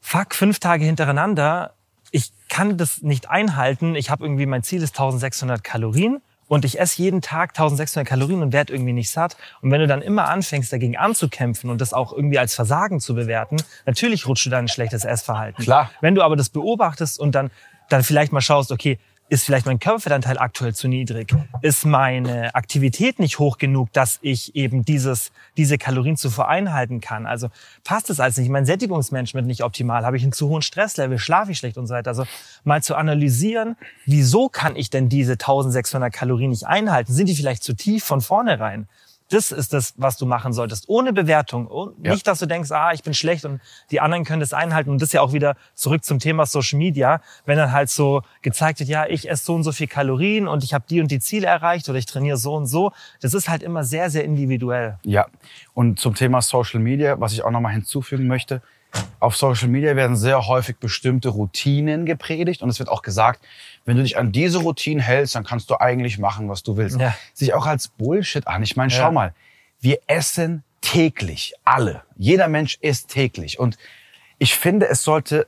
fuck, fünf Tage hintereinander, ich kann das nicht einhalten. Ich habe irgendwie, mein Ziel ist 1600 Kalorien und ich esse jeden Tag 1600 Kalorien und werde irgendwie nicht satt. Und wenn du dann immer anfängst, dagegen anzukämpfen und das auch irgendwie als Versagen zu bewerten, natürlich rutscht du dann ein schlechtes Essverhalten. Klar. Wenn du aber das beobachtest und dann, dann vielleicht mal schaust, okay, ist vielleicht mein Körperfettanteil aktuell zu niedrig? Ist meine Aktivität nicht hoch genug, dass ich eben dieses, diese Kalorien zuvor einhalten kann? Also passt es alles nicht? Mein Sättigungsmanagement nicht optimal? Habe ich einen zu hohen Stresslevel? Schlafe ich schlecht und so weiter? Also mal zu analysieren, wieso kann ich denn diese 1600 Kalorien nicht einhalten? Sind die vielleicht zu tief von vornherein? Das ist das, was du machen solltest. Ohne Bewertung. Oh, Ja. Nicht, dass du denkst, ah, ich bin schlecht und die anderen können das einhalten. Und das ist ja auch wieder zurück zum Thema Social Media. Wenn dann halt so gezeigt wird, ja, ich esse so und so viel Kalorien und ich habe die und die Ziele erreicht oder ich trainiere so und so. Das ist halt immer sehr, sehr individuell. Ja, und zum Thema Social Media, was ich auch nochmal hinzufügen möchte. Auf Social Media werden sehr häufig bestimmte Routinen gepredigt und es wird auch gesagt, wenn du dich an diese Routinen hältst, dann kannst du eigentlich machen, was du willst. Ja. Sich auch als Bullshit an. Ich meine, schau Ja. mal, wir essen täglich, alle. Jeder Mensch isst täglich und ich finde, es sollte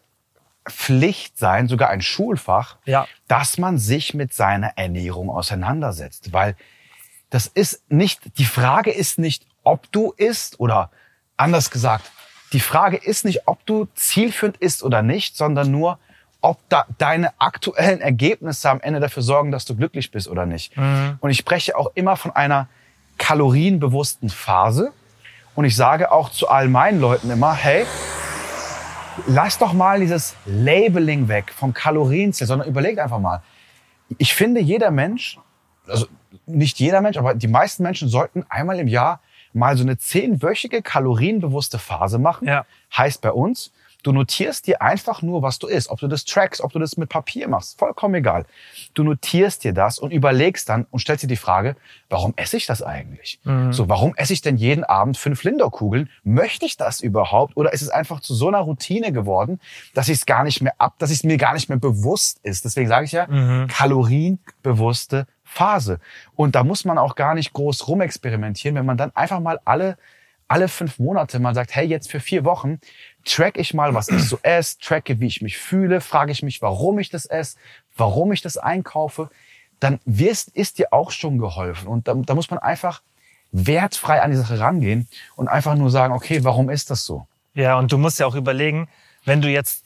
Pflicht sein, sogar ein Schulfach, Ja. dass man sich mit seiner Ernährung auseinandersetzt, weil das ist nicht, die Frage ist nicht, ob du isst oder anders gesagt, die Frage ist nicht, ob du zielführend isst oder nicht, sondern nur, ob da deine aktuellen Ergebnisse am Ende dafür sorgen, dass du glücklich bist oder nicht. Und ich spreche auch immer von einer kalorienbewussten Phase. Und ich sage auch zu all meinen Leuten immer, hey, lass doch mal dieses Labeling weg vom Kalorienziel, sondern überlegt einfach mal. Ich finde, jeder Mensch, also nicht jeder Mensch, aber die meisten Menschen sollten einmal im Jahr mal so eine zehnwöchige kalorienbewusste Phase machen. Ja. Heißt bei uns, du notierst dir einfach nur, was du isst. Ob du das trackst, ob du das mit Papier machst, vollkommen egal. Du notierst dir das und überlegst dann und stellst dir die Frage, warum esse ich das eigentlich? So, warum esse ich denn jeden Abend fünf Linderkugeln? Möchte ich das überhaupt? Oder ist es einfach zu so einer Routine geworden, dass ich es gar nicht mehr ab, dass es mir gar nicht mehr bewusst ist? Deswegen sage ich ja, kalorienbewusste Phase. Und da muss man auch gar nicht groß rumexperimentieren, wenn man dann einfach mal alle, alle fünf Monate mal sagt, hey, jetzt für vier Wochen track ich mal, was ich so esse, tracke, wie ich mich fühle, frage ich mich, warum ich das esse, warum ich das einkaufe, dann wirst, ist dir auch schon geholfen. Und da, da muss man einfach wertfrei an die Sache rangehen und einfach nur sagen, okay, warum ist das so? Ja, und du musst ja auch überlegen, wenn du jetzt,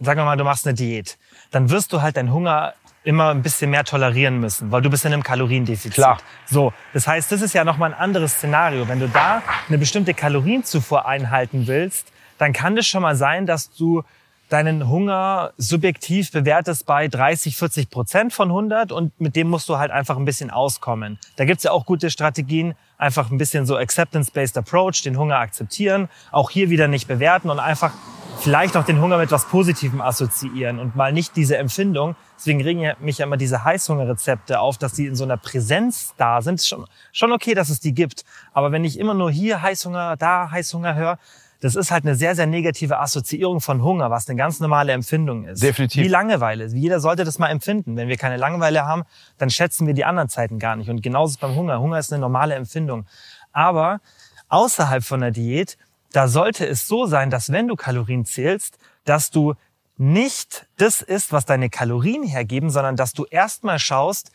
sagen wir mal, du machst eine Diät, dann wirst du halt deinen Hunger immer ein bisschen mehr tolerieren müssen, weil du bist in einem Kaloriendefizit. Klar. So, das heißt, das ist ja nochmal ein anderes Szenario. Wenn du da eine bestimmte Kalorienzufuhr einhalten willst, dann kann es schon mal sein, dass du deinen Hunger subjektiv bewertest bei 30, 40 Prozent von 100 und mit dem musst du halt einfach ein bisschen auskommen. Da gibt's ja auch gute Strategien, einfach ein bisschen so Acceptance-Based Approach, den Hunger akzeptieren, auch hier wieder nicht bewerten und einfach vielleicht auch den Hunger mit was Positivem assoziieren und mal nicht diese Empfindung. Deswegen regen ja mich ja immer diese Heißhungerrezepte auf, dass die in so einer Präsenz da sind. Ist Schon, schon okay, dass es die gibt. Aber wenn ich immer nur hier Heißhunger, da Heißhunger höre, das ist halt eine sehr, sehr negative Assoziierung von Hunger, was eine ganz normale Empfindung ist. Definitiv. Wie Langeweile. Jeder sollte das mal empfinden. Wenn wir keine Langeweile haben, dann schätzen wir die anderen Zeiten gar nicht. Und genauso ist es beim Hunger. Hunger ist eine normale Empfindung. Aber außerhalb von der Diät, da sollte es so sein, dass wenn du Kalorien zählst, dass du nicht das isst, was deine Kalorien hergeben, sondern dass du erstmal schaust,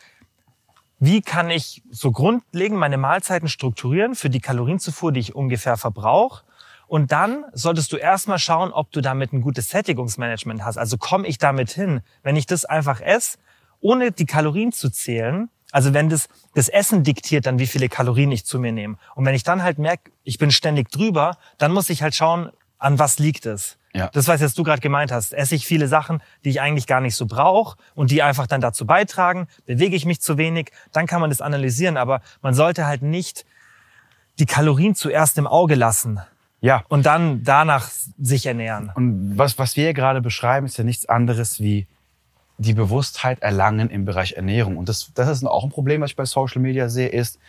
wie kann ich so grundlegend meine Mahlzeiten strukturieren für die Kalorienzufuhr, die ich ungefähr verbrauche. Und dann solltest du erstmal schauen, ob du damit ein gutes Sättigungsmanagement hast. Also komme ich damit hin, wenn ich das einfach esse, ohne die Kalorien zu zählen. Also wenn das, das Essen diktiert dann, wie viele Kalorien ich zu mir nehme. Und wenn ich dann halt merke, ich bin ständig drüber, dann muss ich halt schauen, an was liegt es. Ja. Das, was jetzt du gerade gemeint hast, esse ich viele Sachen, die ich eigentlich gar nicht so brauche und die einfach dann dazu beitragen, bewege ich mich zu wenig, dann kann man das analysieren, aber man sollte halt nicht die Kalorien zuerst im Auge lassen Ja, und dann danach sich ernähren. Und was, was wir hier gerade beschreiben, ist ja nichts anderes wie die Bewusstheit erlangen im Bereich Ernährung. Und das, das ist auch ein Problem, was ich bei Social Media sehe, ist,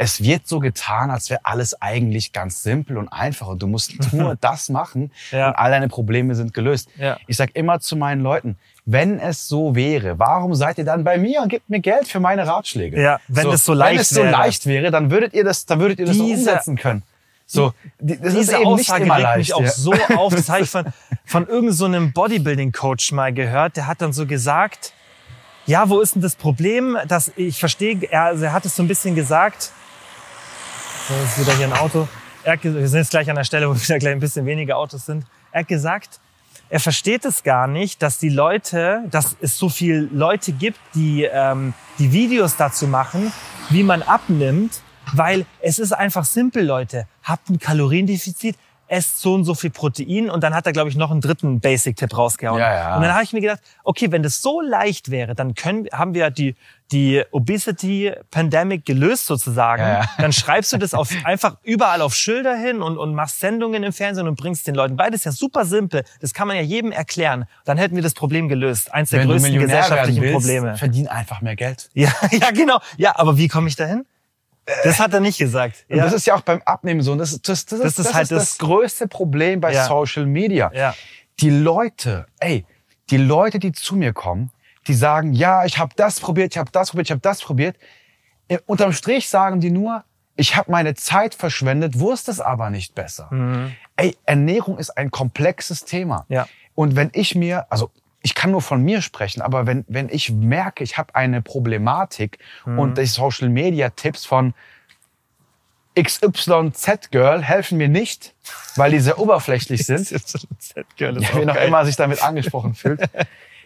es wird so getan, als wäre alles eigentlich ganz simpel und einfach und du musst nur das machen Ja. und all deine Probleme sind gelöst. Ja. Ich sag immer zu meinen Leuten, wenn es so wäre, warum seid ihr dann bei mir und gebt mir Geld für meine Ratschläge? Ja, wenn es so leicht Wenn es so wäre. leicht wäre, dann würdet ihr das, dann würdet ihr das Diese- umsetzen können. So, die, das ist Diese nicht Aussage regt leicht. mich auch ja. so auf. Das habe ich von, von irgendeinem so einem Bodybuilding-Coach mal gehört. Der hat dann so gesagt, ja, wo ist denn das Problem? Dass ich verstehe, er, also er hat es so ein bisschen gesagt. So, ist wieder hier ein Auto. Er wir sind jetzt gleich an der Stelle, wo wieder gleich ein bisschen weniger Autos sind. Er hat gesagt, er versteht es gar nicht, dass die Leute, dass es so viel Leute gibt, die ähm, die Videos dazu machen, wie man abnimmt, weil es ist einfach simpel, Leute. Habt ein Kaloriendefizit, esst so und so viel Protein und dann hat er, glaube ich, noch einen dritten Basic-Tipp rausgehauen. Ja, ja. Und dann habe ich mir gedacht, okay, wenn das so leicht wäre, dann können, haben wir die, die Obesity-Pandemic gelöst sozusagen. Ja, ja. Dann schreibst du das auf, einfach überall auf Schilder hin und, und machst Sendungen im Fernsehen und bringst den Leuten bei. Das ist ja super simpel. Das kann man ja jedem erklären. Dann hätten wir das Problem gelöst. Eins der Wenn größten gesellschaftlichen willst, Probleme. verdien einfach mehr Geld. Ja, ja, genau. Ja, aber wie komme ich dahin? Das hat er nicht gesagt. Ja. das ist ja auch beim Abnehmen so. Und das, das, das, Das ist, ist halt das, das- größte Problem bei Ja. Social Media. Ja. Die Leute, ey, die Leute, die zu mir kommen, die sagen, ja, ich habe das probiert, ich habe das probiert, ich habe das probiert. Äh, Unterm Strich sagen die nur, ich habe meine Zeit verschwendet, wusste es aber nicht besser. Ey, Ernährung ist ein komplexes Thema. Ja. Und wenn ich mir, also ich kann nur von mir sprechen, aber wenn, wenn ich merke, ich habe eine Problematik und die Social Media Tipps von XYZ-Girl helfen mir nicht, weil die sehr oberflächlich sind, Girl ist auch wen auch geil. immer sich damit angesprochen fühlt,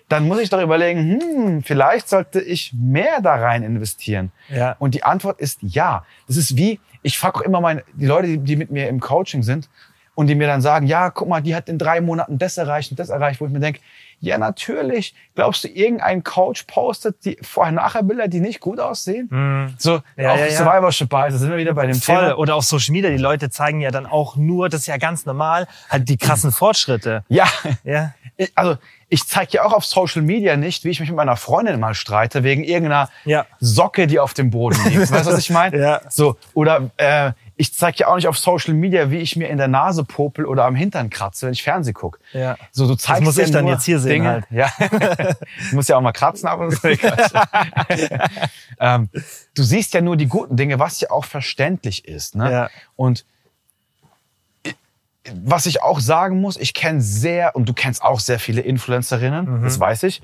dann muss ich doch überlegen, hm, vielleicht sollte ich mehr da rein investieren. Ja. Und die Antwort ist ja. Das ist wie, ich frage auch immer meine, die Leute, die, die mit mir im Coaching sind und die mir dann sagen, ja, guck mal, die hat in drei Monaten das erreicht und das erreicht, wo ich mir denke, ja, natürlich. Glaubst du, irgendein Coach postet die Vorher-Nachher-Bilder, die nicht gut aussehen? So, Mhm. Ja, auch ja, ja. Survivorship Bias, da sind wir wieder bei dem Voll. Thema. Oder auf Social Media, die Leute zeigen ja dann auch nur, das ist ja ganz normal, halt die krassen Fortschritte. Ja, Ja. Ich- also ich zeige ja auch auf Social Media nicht, wie ich mich mit meiner Freundin mal streite wegen irgendeiner Ja. Socke, die auf dem Boden liegt. Weißt du, was ich meine? Ja. So oder äh, ich zeige ja auch nicht auf Social Media, wie ich mir in der Nase popel oder am Hintern kratze, wenn ich Fernseh guck. Ja. So du zeigst muss ja ich dann jetzt hier sehen Dinge. halt. Ja. du musst ja auch mal kratzen, aber ähm, du siehst ja nur die guten Dinge, was ja auch verständlich ist. Ne? Ja. Und was ich auch sagen muss, ich kenne sehr, und du kennst auch sehr viele Influencerinnen, Mhm. das weiß ich,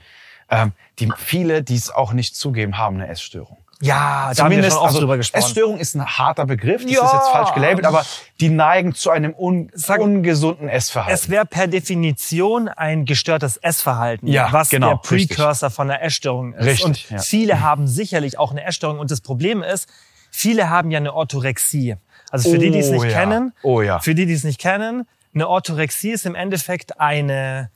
ähm, die viele, die es auch nicht zugeben, haben eine Essstörung. Ja, da haben wir schon oft drüber gesprochen. Essstörung ist ein harter Begriff, das Ja. ist jetzt falsch gelabelt, aber die neigen zu einem un Sag- ungesunden Essverhalten. Es wäre per Definition ein gestörtes Essverhalten, Ja, was genau, der Precursor von einer Essstörung ist. Richtig, und ja. viele haben sicherlich auch eine Essstörung. Und das Problem ist, viele haben ja eine Orthorexie. Also für die, die es Oh nicht ja. kennen, Oh ja. für die, die es nicht kennen, eine Orthorexie ist im Endeffekt eine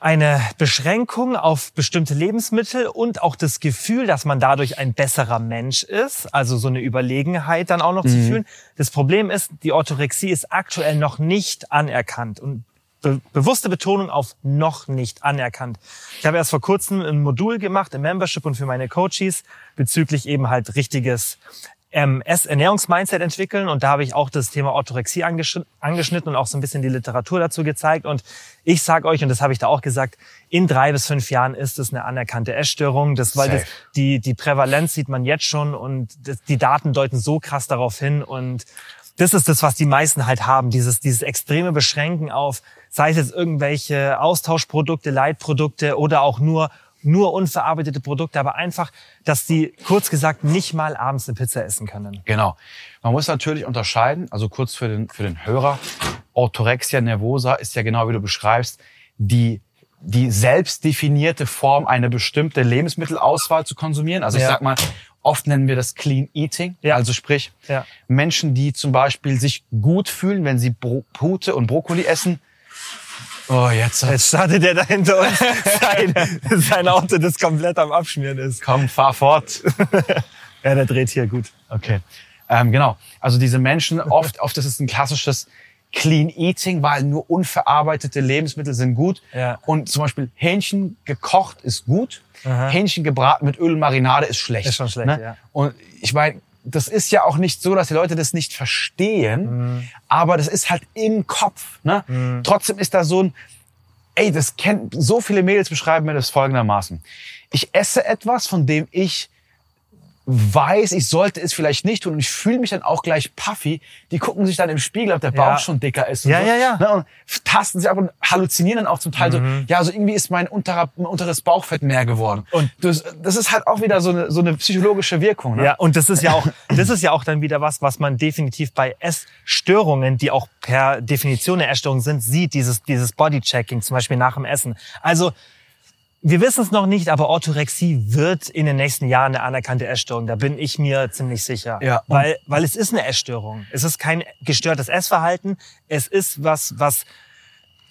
eine Beschränkung auf bestimmte Lebensmittel und auch das Gefühl, dass man dadurch ein besserer Mensch ist, also so eine Überlegenheit dann auch noch zu fühlen. Das Problem ist, die Orthorexie ist aktuell noch nicht anerkannt und be bewusste Betonung auf noch nicht anerkannt. Ich habe erst vor kurzem ein Modul gemacht im Membership und für meine Coaches bezüglich eben halt richtiges ähm, Ernährungsmindset entwickeln und da habe ich auch das Thema Orthorexie angesch angeschnitten und auch so ein bisschen die Literatur dazu gezeigt. Und ich sage euch und das habe ich da auch gesagt, in drei bis fünf Jahren ist es eine anerkannte Essstörung, das weil das, die die Prävalenz sieht man jetzt schon und das, die Daten deuten so krass darauf hin. Und das ist das, was die meisten halt haben, dieses, dieses extreme Beschränken auf, sei es jetzt irgendwelche Austauschprodukte, Leitprodukte oder auch nur, nur unverarbeitete Produkte, aber einfach, dass die, kurz gesagt, nicht mal abends eine Pizza essen können. Genau. Man muss natürlich unterscheiden, also kurz für den, für den Hörer, Orthorexia nervosa ist ja genau wie du beschreibst, die, die selbst definierte Form, eine bestimmte Lebensmittelauswahl zu konsumieren. Also ich Ja. sag mal, oft nennen wir das Clean Eating. Ja. Also sprich, Ja. Menschen, die zum Beispiel sich gut fühlen, wenn sie Pute und Brokkoli essen. Oh, jetzt. Jetzt startet der da hinter uns sein, sein Auto, das komplett am Abschmieren ist. Komm, fahr fort. Ja, der dreht hier gut. Okay. Ähm, genau. Also diese Menschen, oft, oft ist es ein klassisches Clean Eating, weil nur unverarbeitete Lebensmittel sind gut. Ja. Und zum Beispiel Hähnchen gekocht ist gut. Aha. Hähnchen gebraten mit Öl und Marinade ist schlecht. Ist schon schlecht, ne? ja. Und ich meine, das ist ja auch nicht so, dass die Leute das nicht verstehen, Mhm. aber das ist halt im Kopf. Ne? Trotzdem ist da so ein, ey, das kennt, so viele Mädels beschreiben mir das folgendermaßen. Ich esse etwas, von dem ich weiß, ich sollte es vielleicht nicht tun und ich fühle mich dann auch gleich puffy. Die gucken sich dann im Spiegel, ob der Bauch Ja. schon dicker ist. Und Ja, so, ja, ja. Ne? Und tasten sich ab und halluzinieren dann auch zum Teil so, ja, also irgendwie ist mein, unterer, mein unteres Bauchfett mehr geworden. Und- das, das ist halt auch wieder so eine, so eine psychologische Wirkung. Ne? Ja, und das ist ja auch, das ist ja auch dann wieder was, was man definitiv bei Essstörungen, die auch per Definition eine Essstörung sind, sieht, dieses, dieses Bodychecking, zum Beispiel nach dem Essen. Also, wir wissen es noch nicht, aber Orthorexie wird in den nächsten Jahren eine anerkannte Essstörung. Da bin ich mir ziemlich sicher. Ja. Weil, weil es ist eine Essstörung. Es ist kein gestörtes Essverhalten. Es ist was, was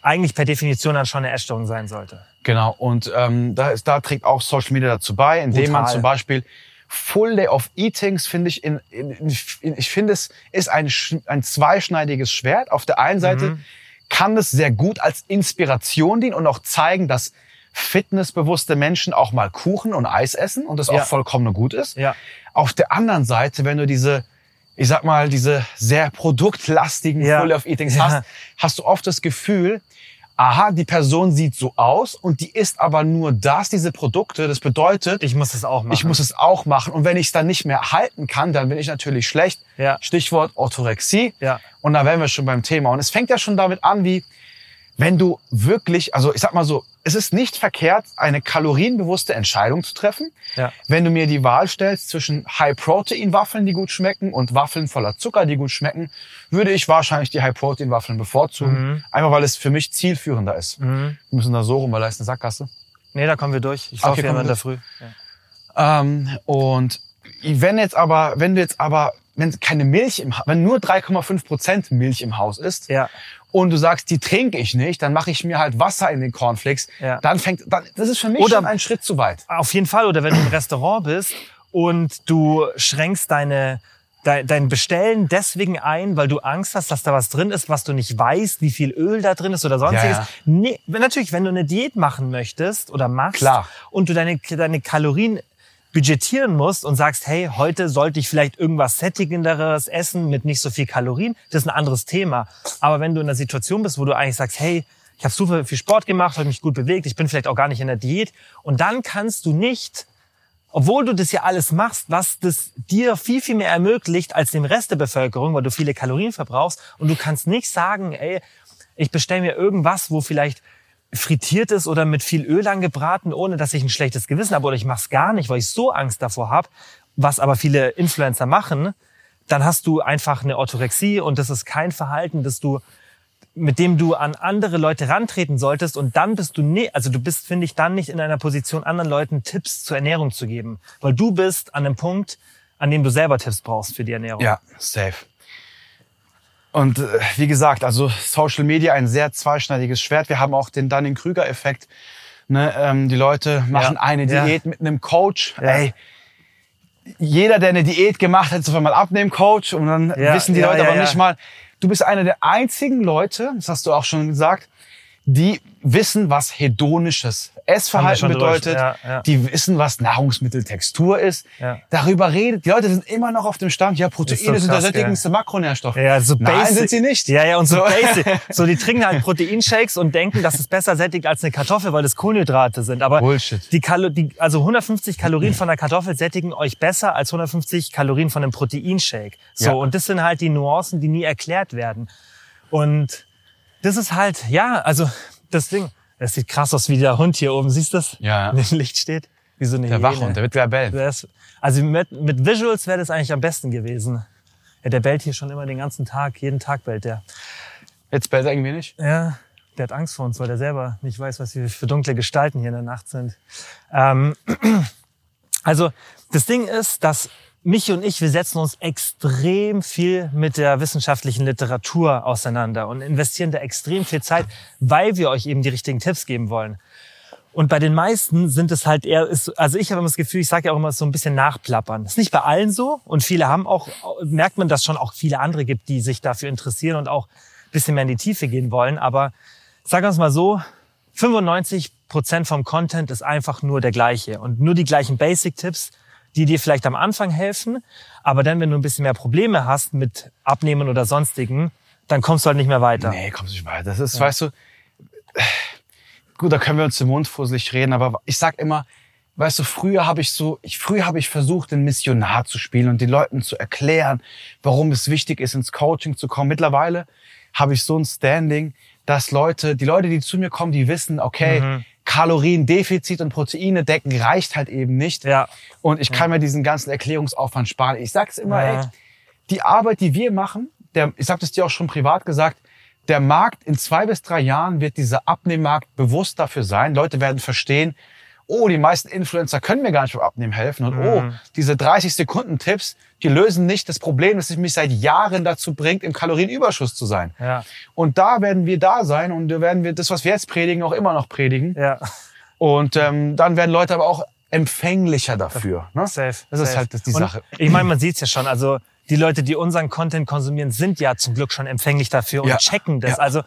eigentlich per Definition dann schon eine Essstörung sein sollte. Genau. Und ähm, da, ist, da trägt auch Social Media dazu bei, indem man Brutal. zum Beispiel Full Day of Eatings finde ich in, in, in ich finde es ist ein ein zweischneidiges Schwert. Auf der einen Seite Mhm. kann es sehr gut als Inspiration dienen und auch zeigen, dass fitnessbewusste Menschen auch mal Kuchen und Eis essen und das Ja. auch vollkommen gut ist. Ja. Auf der anderen Seite, wenn du diese, ich sag mal, diese sehr produktlastigen Ja. Full of Eatings Ja. hast, hast du oft das Gefühl, aha, die Person sieht so aus und die isst aber nur das, diese Produkte. Das bedeutet, Ich muss es auch machen. ich muss es auch machen. Und wenn ich es dann nicht mehr halten kann, dann bin ich natürlich schlecht. Ja. Stichwort Orthorexie. Ja. Und da wären wir schon beim Thema. Und es fängt ja schon damit an, wie wenn du wirklich, also ich sag mal so, es ist nicht verkehrt, eine kalorienbewusste Entscheidung zu treffen. Ja. Wenn du mir die Wahl stellst zwischen High-Protein-Waffeln, die gut schmecken, und Waffeln voller Zucker, die gut schmecken, würde ich wahrscheinlich die High-Protein-Waffeln bevorzugen. Mhm. Einfach weil es für mich zielführender ist. Mhm. Wir müssen da so rum, weil da ist eine Sackgasse. Nee, da kommen wir durch. Ich Okay, laufe hier immer wir in der Früh. Ja. Ähm, und wenn jetzt aber, wenn du jetzt aber, wenn keine Milch im, wenn nur 3,5 Prozent Milch im Haus ist ja. und du sagst, die trinke ich nicht, dann mache ich mir halt Wasser in den Cornflakes, Ja. dann fängt, dann, das ist für mich Oder- schon ein Schritt zu weit. Auf jeden Fall. Oder wenn du im Restaurant bist und du schränkst deine, dein, dein Bestellen deswegen ein, weil du Angst hast, dass da was drin ist, was du nicht weißt, wie viel Öl da drin ist oder sonstiges. Ja, ja. Nee, natürlich, wenn du eine Diät machen möchtest oder machst Klar. und du deine, deine Kalorien budgetieren musst und sagst, hey, heute sollte ich vielleicht irgendwas sättigenderes essen mit nicht so viel Kalorien, das ist ein anderes Thema. Aber wenn du in einer Situation bist, wo du eigentlich sagst, hey, ich habe super viel Sport gemacht, habe mich gut bewegt, ich bin vielleicht auch gar nicht in der Diät und dann kannst du nicht obwohl du das ja alles machst, was das dir viel, viel mehr ermöglicht als dem Rest der Bevölkerung, weil du viele Kalorien verbrauchst und du kannst nicht sagen, ey, ich bestelle mir irgendwas, wo vielleicht frittiert ist oder mit viel Öl angebraten, ohne dass ich ein schlechtes Gewissen habe oder ich mache es gar nicht, weil ich so Angst davor habe, was aber viele Influencer machen, dann hast du einfach eine Orthorexie und das ist kein Verhalten, das du mit dem du an andere Leute rantreten solltest und dann bist du nie, also du bist, finde ich, dann nicht in einer Position, anderen Leuten Tipps zur Ernährung zu geben, weil du bist an einem Punkt, an dem du selber Tipps brauchst für die Ernährung. Ja, safe. Und äh, wie gesagt, also Social Media ein sehr zweischneidiges Schwert. Wir haben auch den Dunning-Krüger-Effekt. Ne, ähm, die Leute machen Ja, eine ja. Diät mit einem Coach. Ja. Ey, jeder, der eine Diät gemacht hat, ist auf einmal Abnehmen-Coach. Und dann Ja, wissen die ja, Leute ja, aber ja. nicht mal, du bist einer der einzigen Leute, das hast du auch schon gesagt, die wissen, was hedonisches Essverhalten bedeutet. Ja, ja. Die wissen, was Nahrungsmitteltextur ist. Ja. Darüber redet. Die Leute sind immer noch auf dem Stand. Ja, Proteine Ist so sind der krass, sättigendste Makronährstoff. Ja, so Nein, basic. sind sie nicht. Ja, ja, und so, So. basic. So, die trinken halt Proteinshakes und denken, dass es besser sättigt als eine Kartoffel, weil das Kohlenhydrate sind. Aber Bullshit. Die Kalo die, also 150 Kalorien von einer Kartoffel sättigen euch besser als 150 Kalorien von einem Proteinshake. So, und das sind halt die Nuancen, die nie erklärt werden. Und das ist halt, ja, also das Ding, das sieht krass aus wie der Hund hier oben. Siehst du das? Ja. In dem Licht steht. Wie so eine Der Hyäne. Wachhund, der wird gleich bellen. Also mit, mit Visuals wäre das eigentlich am besten gewesen. Ja, der bellt hier schon immer den ganzen Tag. Jeden Tag bellt der. Jetzt bellt er irgendwie nicht. Ja, der hat Angst vor uns, weil der selber nicht weiß, was hier für dunkle Gestalten hier in der Nacht sind. Ähm, also das Ding ist, dass Michi und ich, wir setzen uns extrem viel mit der wissenschaftlichen Literatur auseinander und investieren da extrem viel Zeit, weil wir euch eben die richtigen Tipps geben wollen. Und bei den meisten sind es halt eher, ist, also ich habe immer das Gefühl, ich sage ja auch immer so ein bisschen nachplappern. Ist nicht bei allen so und viele haben auch, merkt man, dass schon auch viele andere gibt, die sich dafür interessieren und auch ein bisschen mehr in die Tiefe gehen wollen. Aber sagen wir es mal so, 95 Prozent vom Content ist einfach nur der gleiche und nur die gleichen Basic-Tipps, die dir vielleicht am Anfang helfen. Aber dann, wenn du ein bisschen mehr Probleme hast mit Abnehmen oder sonstigen, dann kommst du halt nicht mehr weiter. Nee, kommst nicht weiter. Das ist, weißt du, gut, da können wir uns den Mund fusselig reden, aber ich sag immer, weißt du, früher habe ich so, ich, früher habe ich versucht, den Missionar zu spielen und den Leuten zu erklären, warum es wichtig ist, ins Coaching zu kommen. Mittlerweile habe ich so ein Standing, dass Leute, die Leute, die zu mir kommen, die wissen, okay, Mhm. Kaloriendefizit und Proteine decken reicht halt eben nicht. Ja. Und ich kann mir diesen ganzen Erklärungsaufwand sparen. Ich sag's immer, Ja. ey, die Arbeit, die wir machen, der, ich habe das dir auch schon privat gesagt, der Markt in zwei bis drei Jahren wird dieser Abnehmmarkt bewusst dafür sein. Leute werden verstehen, oh, die meisten Influencer können mir gar nicht beim Abnehmen helfen und oh, Mhm. diese 30 Sekunden Tipps, die lösen nicht das Problem, das mich seit Jahren dazu bringt, im Kalorienüberschuss zu sein. Ja. Und da werden wir da sein und da werden wir das, was wir jetzt predigen, auch immer noch predigen. Ja. Und ähm, dann werden Leute aber auch empfänglicher dafür. Ne? Safe. Das ist safe. halt die Und Sache. Ich meine, man sieht's ja schon. Also die Leute, die unseren Content konsumieren, sind ja zum Glück schon empfänglich dafür und Ja. checken das. Also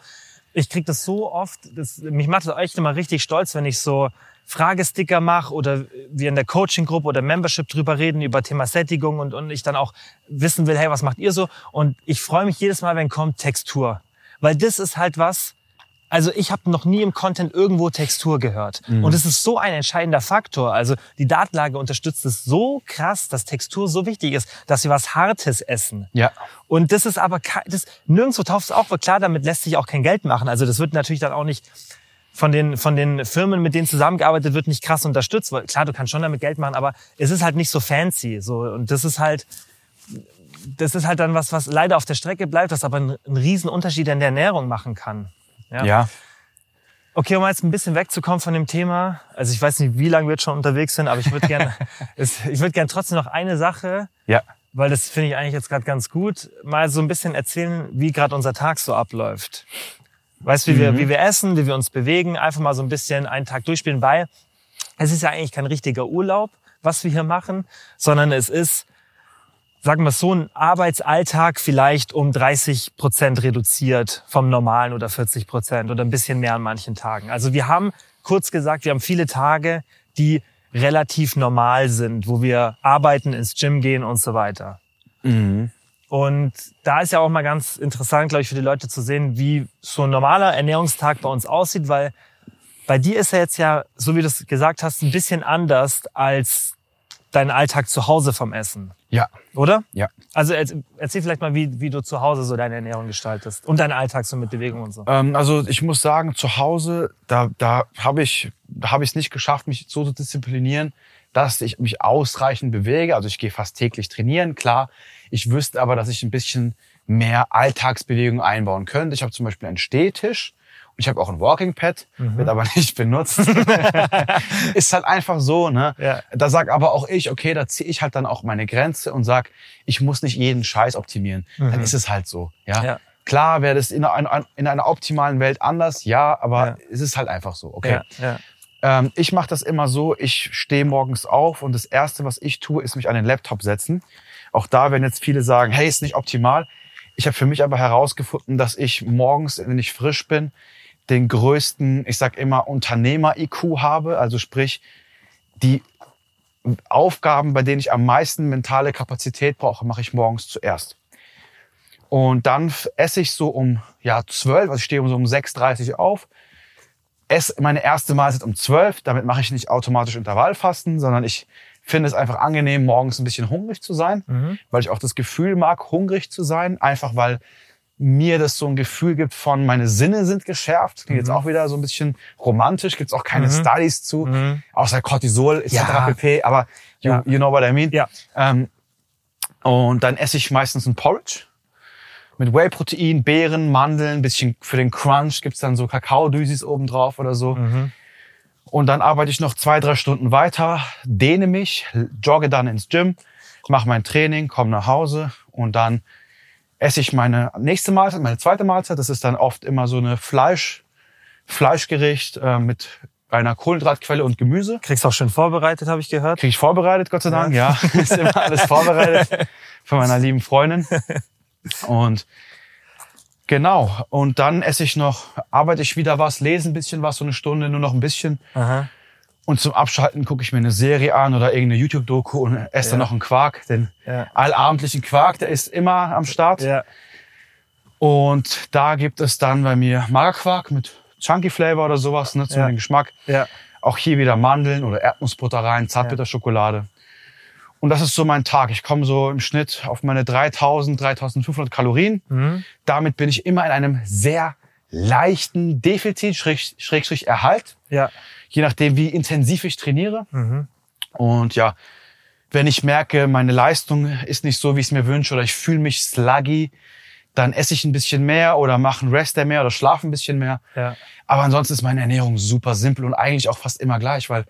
ich krieg das so oft. Das, mich macht das echt immer richtig stolz, wenn ich so Fragesticker mache oder wir in der Coaching-Gruppe oder Membership drüber reden, über Thema Sättigung und, und ich dann auch wissen will, hey, was macht ihr so? Und ich freue mich jedes Mal, wenn kommt Textur. Weil das ist halt was, also ich habe noch nie im Content irgendwo Textur gehört. Und es ist so ein entscheidender Faktor. Also die Datenlage unterstützt es so krass, dass Textur so wichtig ist, dass wir was Hartes essen. Ja. Und das ist aber das, nirgendwo taucht es auf. weil Klar, damit lässt sich auch kein Geld machen. Also das wird natürlich dann auch nicht von den, von den Firmen, mit denen zusammengearbeitet wird, nicht krass unterstützt. Weil klar, du kannst schon damit Geld machen, aber es ist halt nicht so fancy. So. Und das ist halt, das ist halt dann was, was leider auf der Strecke bleibt, was aber einen, einen riesen Unterschied in der Ernährung machen kann. Ja. Ja. Okay, um jetzt ein bisschen wegzukommen von dem Thema. Also ich weiß nicht, wie lange wir jetzt schon unterwegs sind, aber ich würde gerne, ich würde gerne trotzdem noch eine Sache, Ja. weil das finde ich eigentlich jetzt gerade ganz gut, mal so ein bisschen erzählen, wie gerade unser Tag so abläuft. Weißt wie wir, wie wir essen, wie wir uns bewegen, einfach mal so ein bisschen einen Tag durchspielen, weil es ist ja eigentlich kein richtiger Urlaub, was wir hier machen, sondern es ist, sagen wir es so, ein Arbeitsalltag vielleicht um 30 Prozent reduziert vom normalen oder 40 Prozent oder ein bisschen mehr an manchen Tagen. Also wir haben, kurz gesagt, wir haben viele Tage, die relativ normal sind, wo wir arbeiten, ins Gym gehen und so weiter. Und da ist ja auch mal ganz interessant, glaube ich, für die Leute zu sehen, wie so ein normaler Ernährungstag bei uns aussieht, weil bei dir ist er jetzt ja, so wie du es gesagt hast, ein bisschen anders als dein Alltag zu Hause vom Essen, Ja. oder? Ja. Also erz- erzähl vielleicht mal, wie, wie du zu Hause so deine Ernährung gestaltest und deinen Alltag so mit Bewegung und so. Ähm, also ich muss sagen, zu Hause, da, da habe ich da habe ich es nicht geschafft, mich so zu disziplinieren, dass ich mich ausreichend bewege. Also ich gehe fast täglich trainieren, klar. Ich wüsste aber, dass ich ein bisschen mehr Alltagsbewegung einbauen könnte. Ich habe zum Beispiel einen Stehtisch und ich habe auch ein Walking Pad, wird aber nicht benutzt. Ist halt einfach so, ne? Ja. Da sag aber auch ich, okay, da ziehe ich halt dann auch meine Grenze und sag, ich muss nicht jeden Scheiß optimieren. Dann ist es halt so, ja. Ja. Klar wäre das in einer, in einer optimalen Welt anders, ja, aber Ja. es ist halt einfach so, okay. Ja, ja. Ähm, ich mache das immer so, ich stehe morgens auf und das Erste, was ich tue, ist mich an den Laptop setzen. Auch da werden jetzt viele sagen, hey, ist nicht optimal. Ich habe für mich aber herausgefunden, dass ich morgens, wenn ich frisch bin, den größten, ich sag immer, Unternehmer-IQ habe. Also sprich, die Aufgaben, bei denen ich am meisten mentale Kapazität brauche, mache ich morgens zuerst. Und dann esse ich so um ja, 12, also ich stehe um so um 6.30 Uhr auf, esse meine erste Mahlzeit um 12. Damit mache ich nicht automatisch Intervallfasten, sondern ich finde es einfach angenehm, morgens ein bisschen hungrig zu sein, Mhm. weil ich auch das Gefühl mag, hungrig zu sein, einfach weil mir das so ein Gefühl gibt von, meine Sinne sind geschärft. Klingt jetzt auch wieder so ein bisschen romantisch, gibt's auch keine Mhm. Studies zu, Mhm. außer Cortisol etc. Ja. pp. Aber you, Ja. you know what I mean. Ja. Ähm, und dann esse ich meistens ein Porridge mit Whey-Protein, Beeren, Mandeln, bisschen für den Crunch gibt's dann so Kakaodüsis oben drauf oder so. Mhm. Und dann arbeite ich noch zwei, drei Stunden weiter, dehne mich, jogge dann ins Gym, mache mein Training, komme nach Hause und dann esse ich meine nächste Mahlzeit, meine zweite Mahlzeit. Das ist dann oft immer so eine Fleisch, Fleischgericht äh, mit einer Kohlenhydratquelle und Gemüse. Kriegst auch schön vorbereitet, habe ich gehört. Kriege ich vorbereitet, Gott sei Dank. Ja, ist immer alles vorbereitet von meiner lieben Freundin. Und genau. Und dann esse ich noch, arbeite ich wieder was, lese ein bisschen was, so eine Stunde, nur noch ein bisschen. Aha. Und zum Abschalten gucke ich mir eine Serie an oder irgendeine YouTube-Doku und esse dann Ja. noch einen Quark. Den Ja. allabendlichen Quark, der ist immer am Start. Ja. Und da gibt es dann bei mir Magerquark mit Chunky Flavor oder sowas, ne, zu Ja. dem Geschmack. Ja. Auch hier wieder Mandeln oder Erdnussbutter rein, Zartbitterschokolade. Und das ist so mein Tag. Ich komme so im Schnitt auf meine 3000, 3500 Kalorien. Mhm. Damit bin ich immer in einem sehr leichten Defizit, Schräg- Schrägstrich Erhalt. Ja. Je nachdem, wie intensiv ich trainiere. Mhm. Und ja, wenn ich merke, meine Leistung ist nicht so, wie ich es mir wünsche oder ich fühle mich sluggy, dann esse ich ein bisschen mehr oder mache einen Rest mehr oder schlafe ein bisschen mehr. Ja. Aber ansonsten ist meine Ernährung super simpel und eigentlich auch fast immer gleich, weil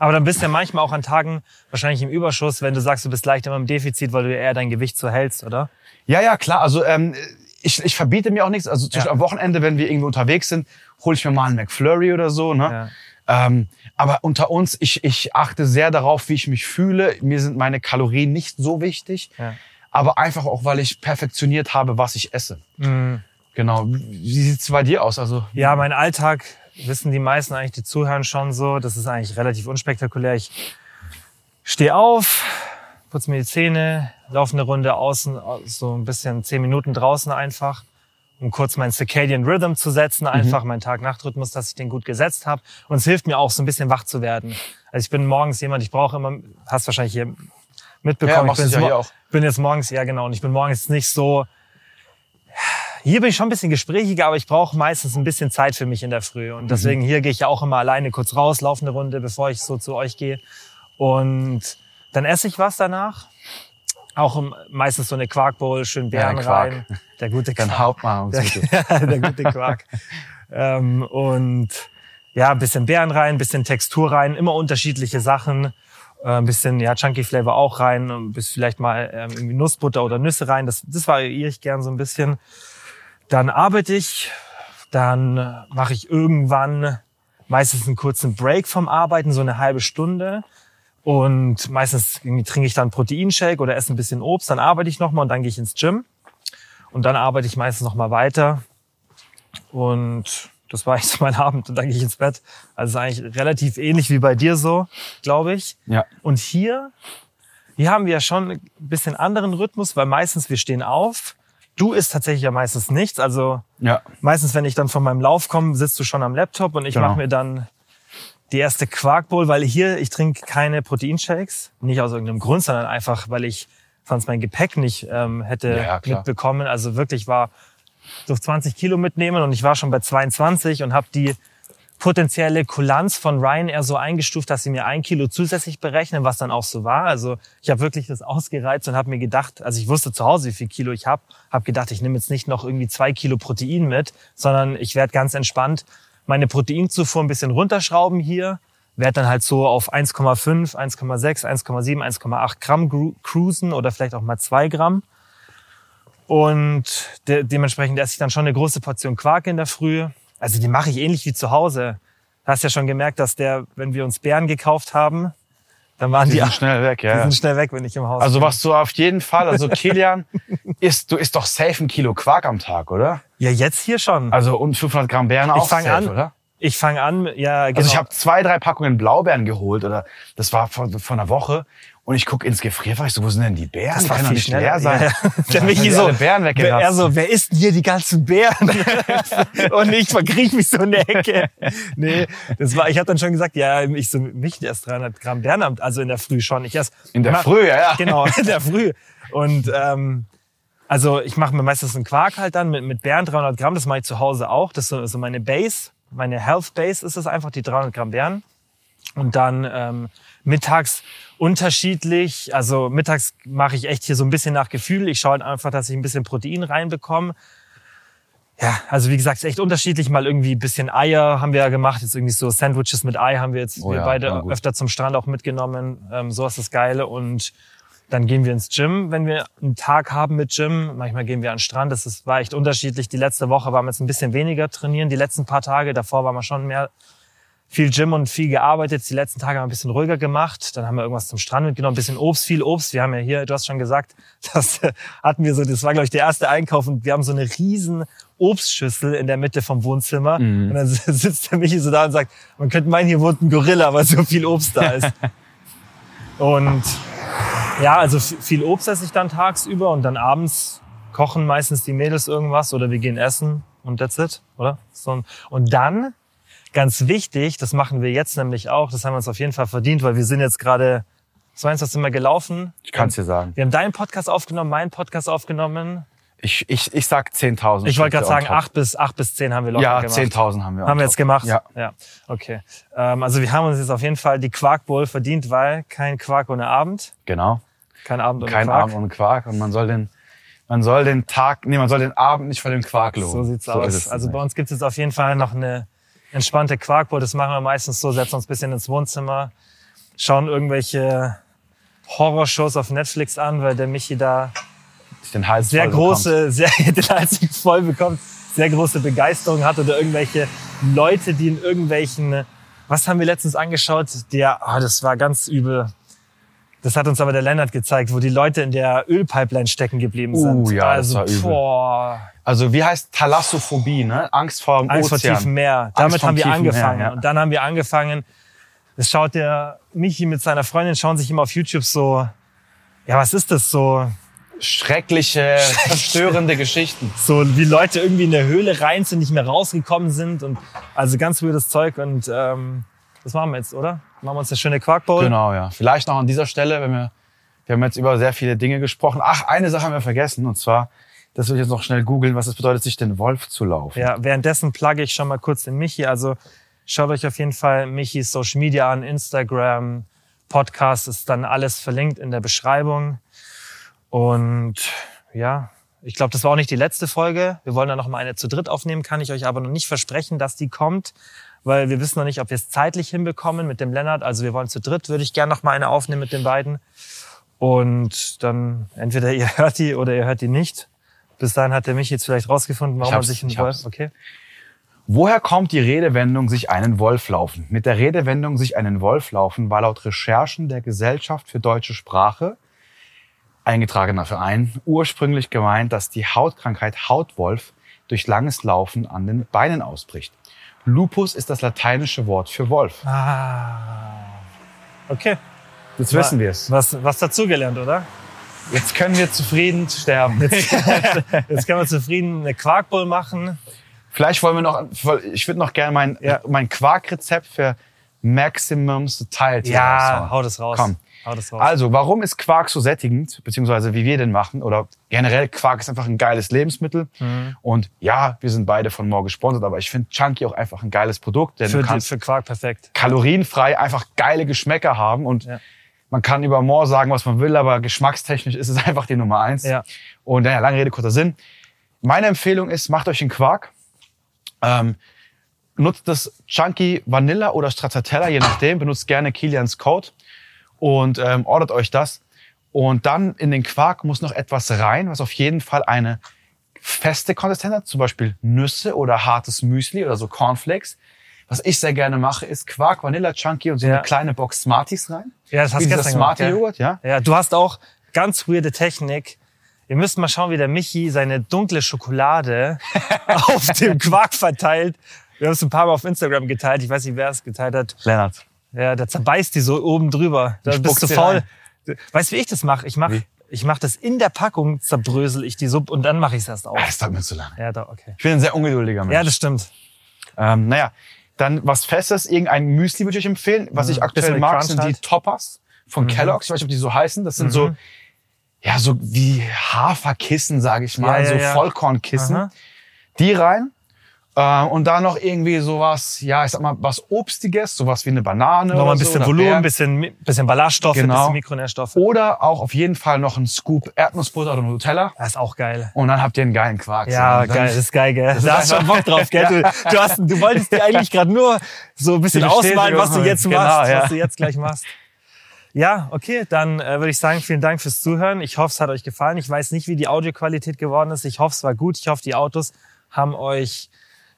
Aber dann bist du ja manchmal auch an Tagen wahrscheinlich im Überschuss, wenn du sagst, du bist leicht immer im Defizit, weil du eher dein Gewicht so hältst, oder? Ja, ja, klar. Also ähm, ich, ich verbiete mir auch nichts. Also zum Ja. Am Wochenende, wenn wir irgendwo unterwegs sind, hole ich mir mal einen McFlurry oder so. Ne? Ähm, aber unter uns, ich, ich achte sehr darauf, wie ich mich fühle. Mir sind meine Kalorien nicht so wichtig. Ja. Aber einfach auch, weil ich perfektioniert habe, was ich esse. Mhm. Genau. Wie sieht's bei dir aus? Also Ja, mein Alltag wissen die meisten eigentlich, die zuhören schon so. Das ist eigentlich relativ unspektakulär. Ich stehe auf, putze mir die Zähne, laufe eine Runde außen, so ein bisschen zehn Minuten draußen einfach, um kurz meinen Circadian Rhythm zu setzen, einfach meinen Tag-Nacht-Rhythmus, dass ich den gut gesetzt habe. Und es hilft mir auch, so ein bisschen wach zu werden. Also ich bin morgens jemand, ich brauche immer, hast wahrscheinlich hier Ja, mitbekommen, machst ich bin, ja bin jetzt morgens, ja genau, und ich bin morgens nicht so, hier bin ich schon ein bisschen gesprächiger, aber ich brauche meistens ein bisschen Zeit für mich in der Früh. Und deswegen hier gehe ich ja auch immer alleine kurz raus, laufe eine Runde, bevor ich so zu euch gehe. Und dann esse ich was danach. Auch meistens so eine Quarkbowl, schön Beeren Ja, Quark. rein. Der gute Quark. Hauptnahrungsmittel. Der, der gute Quark. ähm, und ja, ein bisschen Beeren rein, ein bisschen Textur rein, immer unterschiedliche Sachen. Äh, ein bisschen ja, Chunky Flavor auch rein, bis vielleicht mal ähm, irgendwie Nussbutter oder Nüsse rein. Das, das variiere ich gern so ein bisschen. Dann arbeite ich, dann mache ich irgendwann meistens einen kurzen Break vom Arbeiten, so eine halbe Stunde. Und meistens trinke ich dann Proteinshake oder esse ein bisschen Obst, dann arbeite ich nochmal und dann gehe ich ins Gym. Und dann arbeite ich meistens nochmal weiter. Und das war eigentlich so mein Abend und dann gehe ich ins Bett. Also ist eigentlich relativ ähnlich wie bei dir so, glaube ich. Ja. Und hier, hier haben wir ja schon ein bisschen anderen Rhythmus, weil meistens wir stehen auf. Du isst tatsächlich ja meistens nichts. Also Ja. meistens, wenn ich dann von meinem Lauf komme, sitzt du schon am Laptop und ich Genau. mache mir dann die erste Quarkbowl, weil hier, ich trinke keine Proteinshakes. Nicht aus irgendeinem Grund, sondern einfach, weil ich sonst mein Gepäck nicht ähm, hätte Ja, mitbekommen. Also wirklich war durch 20 Kilo mitnehmen und ich war schon bei 22 und habe die potenzielle Kulanz von Ryanair so eingestuft, dass sie mir ein Kilo zusätzlich berechnen, was dann auch so war. Also ich habe wirklich das ausgereizt und habe mir gedacht, also ich wusste zu Hause, wie viel Kilo ich habe, habe gedacht, ich nehme jetzt nicht noch irgendwie zwei Kilo Protein mit, sondern ich werde ganz entspannt meine Proteinzufuhr ein bisschen runterschrauben hier, werde dann halt so auf 1,5, 1,6, 1,7, 1,8 Gramm cruisen oder vielleicht auch mal zwei Gramm. Und de dementsprechend esse ich dann schon eine große Portion Quark in der Früh. Also die mache ich ähnlich wie zu Hause. Du hast ja schon gemerkt, dass der, wenn wir uns Beeren gekauft haben, dann waren Die die, sind schnell weg, die ja. ja. sind schnell weg, wenn ich im Haus Also bin. was du auf jeden Fall, also Kilian, isst, du isst doch safe ein Kilo Quark am Tag, oder? Ja, jetzt hier schon. Also und 500 Gramm Beeren auch fang safe, an. oder? Ich fange an, ja, genau. Also ich habe zwei, drei Packungen Blaubeeren geholt oder das war vor, vor einer Woche und ich guck ins Gefrierfach, ich so, wo sind denn die Beeren? das war können doch nicht schneller. leer sein. Ja, ja. Der Michi so, wer, weggeratzt. er so, wer isst denn hier die ganzen Beeren? und ich verkriech mich so in der Ecke. Nee, das war, ich habe dann schon gesagt, ja, ich so, mich erst 300 Gramm Beeren, am- also in der Früh schon. Ich ess, In der mach- Früh, ja, ja. Genau, in der Früh. Und ähm, also ich mache mir meistens einen Quark halt dann mit, mit Beeren, 300 Gramm, das mache ich zu Hause auch. Das ist so, so meine Base, meine Health Base ist es einfach, die 300 Gramm Beeren. Und dann ähm, mittags unterschiedlich. Also mittags mache ich echt hier so ein bisschen nach Gefühl. Ich schaue halt einfach, dass ich ein bisschen Protein reinbekomme. Ja, also wie gesagt, echt unterschiedlich. Mal irgendwie ein bisschen Eier haben wir ja gemacht. Jetzt irgendwie so Sandwiches mit Ei haben wir jetzt Oh wir ja, beide ja, gut. öfter zum Strand auch mitgenommen. Ähm, so ist das Geile. Und dann gehen wir ins Gym, wenn wir einen Tag haben mit Gym. Manchmal gehen wir an den Strand. Das ist, war echt unterschiedlich. Die letzte Woche waren wir jetzt ein bisschen weniger trainieren. Die letzten paar Tage davor waren wir schon mehr viel Gym und viel gearbeitet. Die letzten Tage haben wir ein bisschen ruhiger gemacht. Dann haben wir irgendwas zum Strand mitgenommen, ein bisschen Obst, viel Obst. Wir haben ja hier, du hast schon gesagt, das äh, hatten wir so, das war glaube ich der erste Einkauf und wir haben so eine riesen Obstschüssel in der Mitte vom Wohnzimmer. Und dann sitzt der Michi so da und sagt, man könnte meinen, hier wohnt ein Gorilla, weil so viel Obst da ist. und ja, also viel Obst esse ich dann tagsüber und dann abends kochen meistens die Mädels irgendwas oder wir gehen essen und that's it, oder? So, und dann, ganz wichtig, das machen wir jetzt nämlich auch, das haben wir uns auf jeden Fall verdient, weil wir sind jetzt gerade, so eins, was sind wir gelaufen? Ich kann's dir sagen. Wir haben deinen Podcast aufgenommen, meinen Podcast aufgenommen. Ich, ich, ich sag 10.000. Ich wollte gerade sagen, on top. acht bis, acht bis zehn haben wir locker Ja, gemacht. 10.000 haben wir. Haben wir jetzt gemacht? Ja. Ja, okay. Ähm, also wir haben uns jetzt auf jeden Fall die Quarkbowl verdient, weil kein Quark ohne Abend. Genau. Kein Abend ohne Kein Quark. Abend ohne Quark und man soll den Man soll den Tag, nee, man soll den Abend nicht vor dem Quark loben. So sieht's ist aus. Also bei uns gibt es jetzt auf jeden Fall noch eine entspannte Quarkbowl. Das machen wir meistens so, setzen uns ein bisschen ins Wohnzimmer, schauen irgendwelche Horrorshows auf Netflix an, weil der Michi da den Hals sehr große, sehr den Hals voll bekommt, sehr große Begeisterung hat oder irgendwelche Leute, die in irgendwelchen, was haben wir letztens angeschaut? Der, ah, das war ganz übel. Das hat uns aber der Lennart gezeigt, wo die Leute in der Ölpipeline stecken geblieben sind. Uh, ja, das also, war übel. boah, Also wie heißt Thalassophobie, ne? Angst vor dem Angst vor Ozean. tiefem Meer. Damit haben wir angefangen. Meer, ja. Und dann haben wir angefangen, das schaut der Michi mit seiner Freundin, schauen sich immer auf YouTube so, ja, was ist das so? Schreckliche, verstörende Geschichten. So wie Leute irgendwie in der Höhle rein sind, nicht mehr rausgekommen sind und also ganz weirdes Zeug und ähm, das machen wir jetzt, oder? Machen wir uns eine schöne Quarkbowl. Genau, ja. Vielleicht noch an dieser Stelle, wenn wir, wir haben jetzt über sehr viele Dinge gesprochen. Ach, eine Sache haben wir vergessen und zwar, das will ich jetzt noch schnell googeln, was es bedeutet, sich den Wolf zu laufen. Ja, währenddessen plugge ich schon mal kurz den Michi. Also schaut euch auf jeden Fall Michis Social Media an, Instagram, Podcast ist dann alles verlinkt in der Beschreibung. Und ja, ich glaube, das war auch nicht die letzte Folge. Wir wollen da noch mal eine zu dritt aufnehmen, kann ich euch aber noch nicht versprechen, dass die kommt, weil wir wissen noch nicht, ob wir es zeitlich hinbekommen mit dem Lennart. Also wir wollen zu dritt, würde ich gerne noch mal eine aufnehmen mit den beiden. Und dann entweder ihr hört die oder ihr hört die nicht. Bis dahin hat der Michi jetzt vielleicht rausgefunden, warum man sich einen Wolf. Okay. Woher kommt die Redewendung sich einen Wolf laufen? Mit der Redewendung sich einen Wolf laufen war laut Recherchen der Gesellschaft für deutsche Sprache eingetragener Verein ursprünglich gemeint, dass die Hautkrankheit Hautwolf durch langes Laufen an den Beinen ausbricht. Lupus ist das lateinische Wort für Wolf. Ah. Okay. Jetzt wissen wir es. Was, was dazugelernt, oder? Jetzt können wir zufrieden sterben. Jetzt, jetzt können wir zufrieden eine Quarkbowl machen. Vielleicht wollen wir noch, ich würde noch gerne mein, Ja. mein Quarkrezept für Maximum Satiety Ja, raushauen. hau das raus. Komm. Hau das raus. Also, warum ist Quark so sättigend, beziehungsweise wie wir den machen? Oder generell, Quark ist einfach ein geiles Lebensmittel. Mhm. Und ja, wir sind beide von More gesponsert, aber ich finde Chunky auch einfach ein geiles Produkt, denn für, du die, kannst für Quark perfekt. kalorienfrei einfach geile Geschmäcker haben. Und Ja. Man kann über More sagen, was man will, aber geschmackstechnisch ist es einfach die Nummer eins. Ja. Und naja, lange Rede, kurzer Sinn. Meine Empfehlung ist, macht euch einen Quark. Ähm, nutzt das Chunky Vanilla oder Stracciatella, je nachdem. Benutzt gerne Kilians Code und ähm, ordert euch das. Und dann in den Quark muss noch etwas rein, was auf jeden Fall eine feste Konsistenz hat, zum Beispiel Nüsse oder hartes Müsli oder so Cornflakes. Was ich sehr gerne mache, ist Quark, Vanilla, Chunky und so Ja. eine kleine Box Smarties rein. Ja, das hast du gestern ja. Joghurt, ja. Ja, du hast auch ganz weirde Technik. Ihr müsst mal schauen, wie der Michi seine dunkle Schokolade auf dem Quark verteilt. Wir haben es ein paar Mal auf Instagram geteilt. Ich weiß nicht, wer es geteilt hat. Lennart. Ja, der zerbeißt die so oben drüber. Da bist spuckt du faul. rein. Weißt du, wie ich das mache? Ich mache ich mach das in der Packung, zerbrösel ich die Sub und dann mache ich es erst auf. Ah, das dauert mir zu lange. Ja, da, okay. Ich bin ein sehr ungeduldiger Mensch. Ja, das stimmt. Ähm, naja, dann was Festes, irgendein Müsli würde ich euch empfehlen. Was ich Mhm. aktuell Bisschen mit mag, Crunch sind die halt. Toppers von Kellogg's. Ich weiß nicht, ob die so heißen. Das sind so, ja, so wie Haferkissen, sage ich mal, Ja, ja, so ja. Vollkornkissen. Aha. Die rein. Ähm, und da noch irgendwie sowas, ja, ich sag mal, was Obstiges, sowas wie eine Banane. Nochmal ein so, bisschen oder Volumen, Beeren. bisschen, bisschen Ballaststoffe, Genau. bisschen Mikronährstoffe. Oder auch auf jeden Fall noch ein Scoop Erdnussbutter oder Nutella. Das ist auch geil. Und dann habt ihr einen geilen Quark. Ja, So, dann- geil, das ist geil, gell? Da hast du schon Bock drauf, gell? Du, du, hast, du wolltest dir eigentlich gerade nur so ein bisschen ausmalen, was du jetzt genau, machst, ja. was du jetzt gleich machst. Ja, okay, dann äh, würde ich sagen, vielen Dank fürs Zuhören. Ich hoffe, es hat euch gefallen. Ich weiß nicht, wie die Audioqualität geworden ist. Ich hoffe, es war gut. Ich hoffe, die Autos haben euch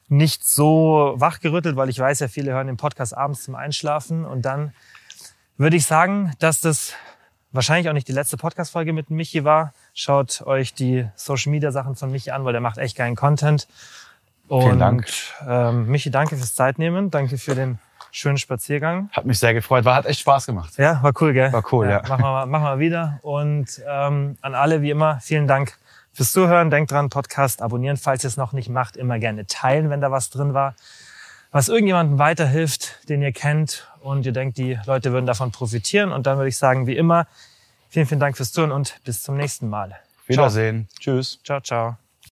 nicht so wachgerüttelt, weil ich weiß ja, viele hören den Podcast abends zum Einschlafen. Und dann würde ich sagen, dass das wahrscheinlich auch nicht die letzte Podcast-Folge mit Michi war. Schaut euch die Social-Media-Sachen von Michi an, weil der macht echt geilen Content. Und Vielen Dank. Ähm, Michi, danke fürs Zeitnehmen. Danke für den schönen Spaziergang. Hat mich sehr gefreut. War, hat echt Spaß gemacht. Ja, war cool, gell? War cool, ja. Machen wir, mal- machen wir wieder. Und ähm, an alle, wie immer, vielen Dank fürs Zuhören. Denkt dran, Podcast abonnieren, falls ihr es noch nicht macht. Immer gerne teilen, wenn da was drin war. Was irgendjemandem weiterhilft, den ihr kennt und ihr denkt, die Leute würden davon profitieren. Und dann würde ich sagen, wie immer, vielen, vielen Dank fürs Zuhören und bis zum nächsten Mal. Wiedersehen. Tschüss. Ciao, ciao.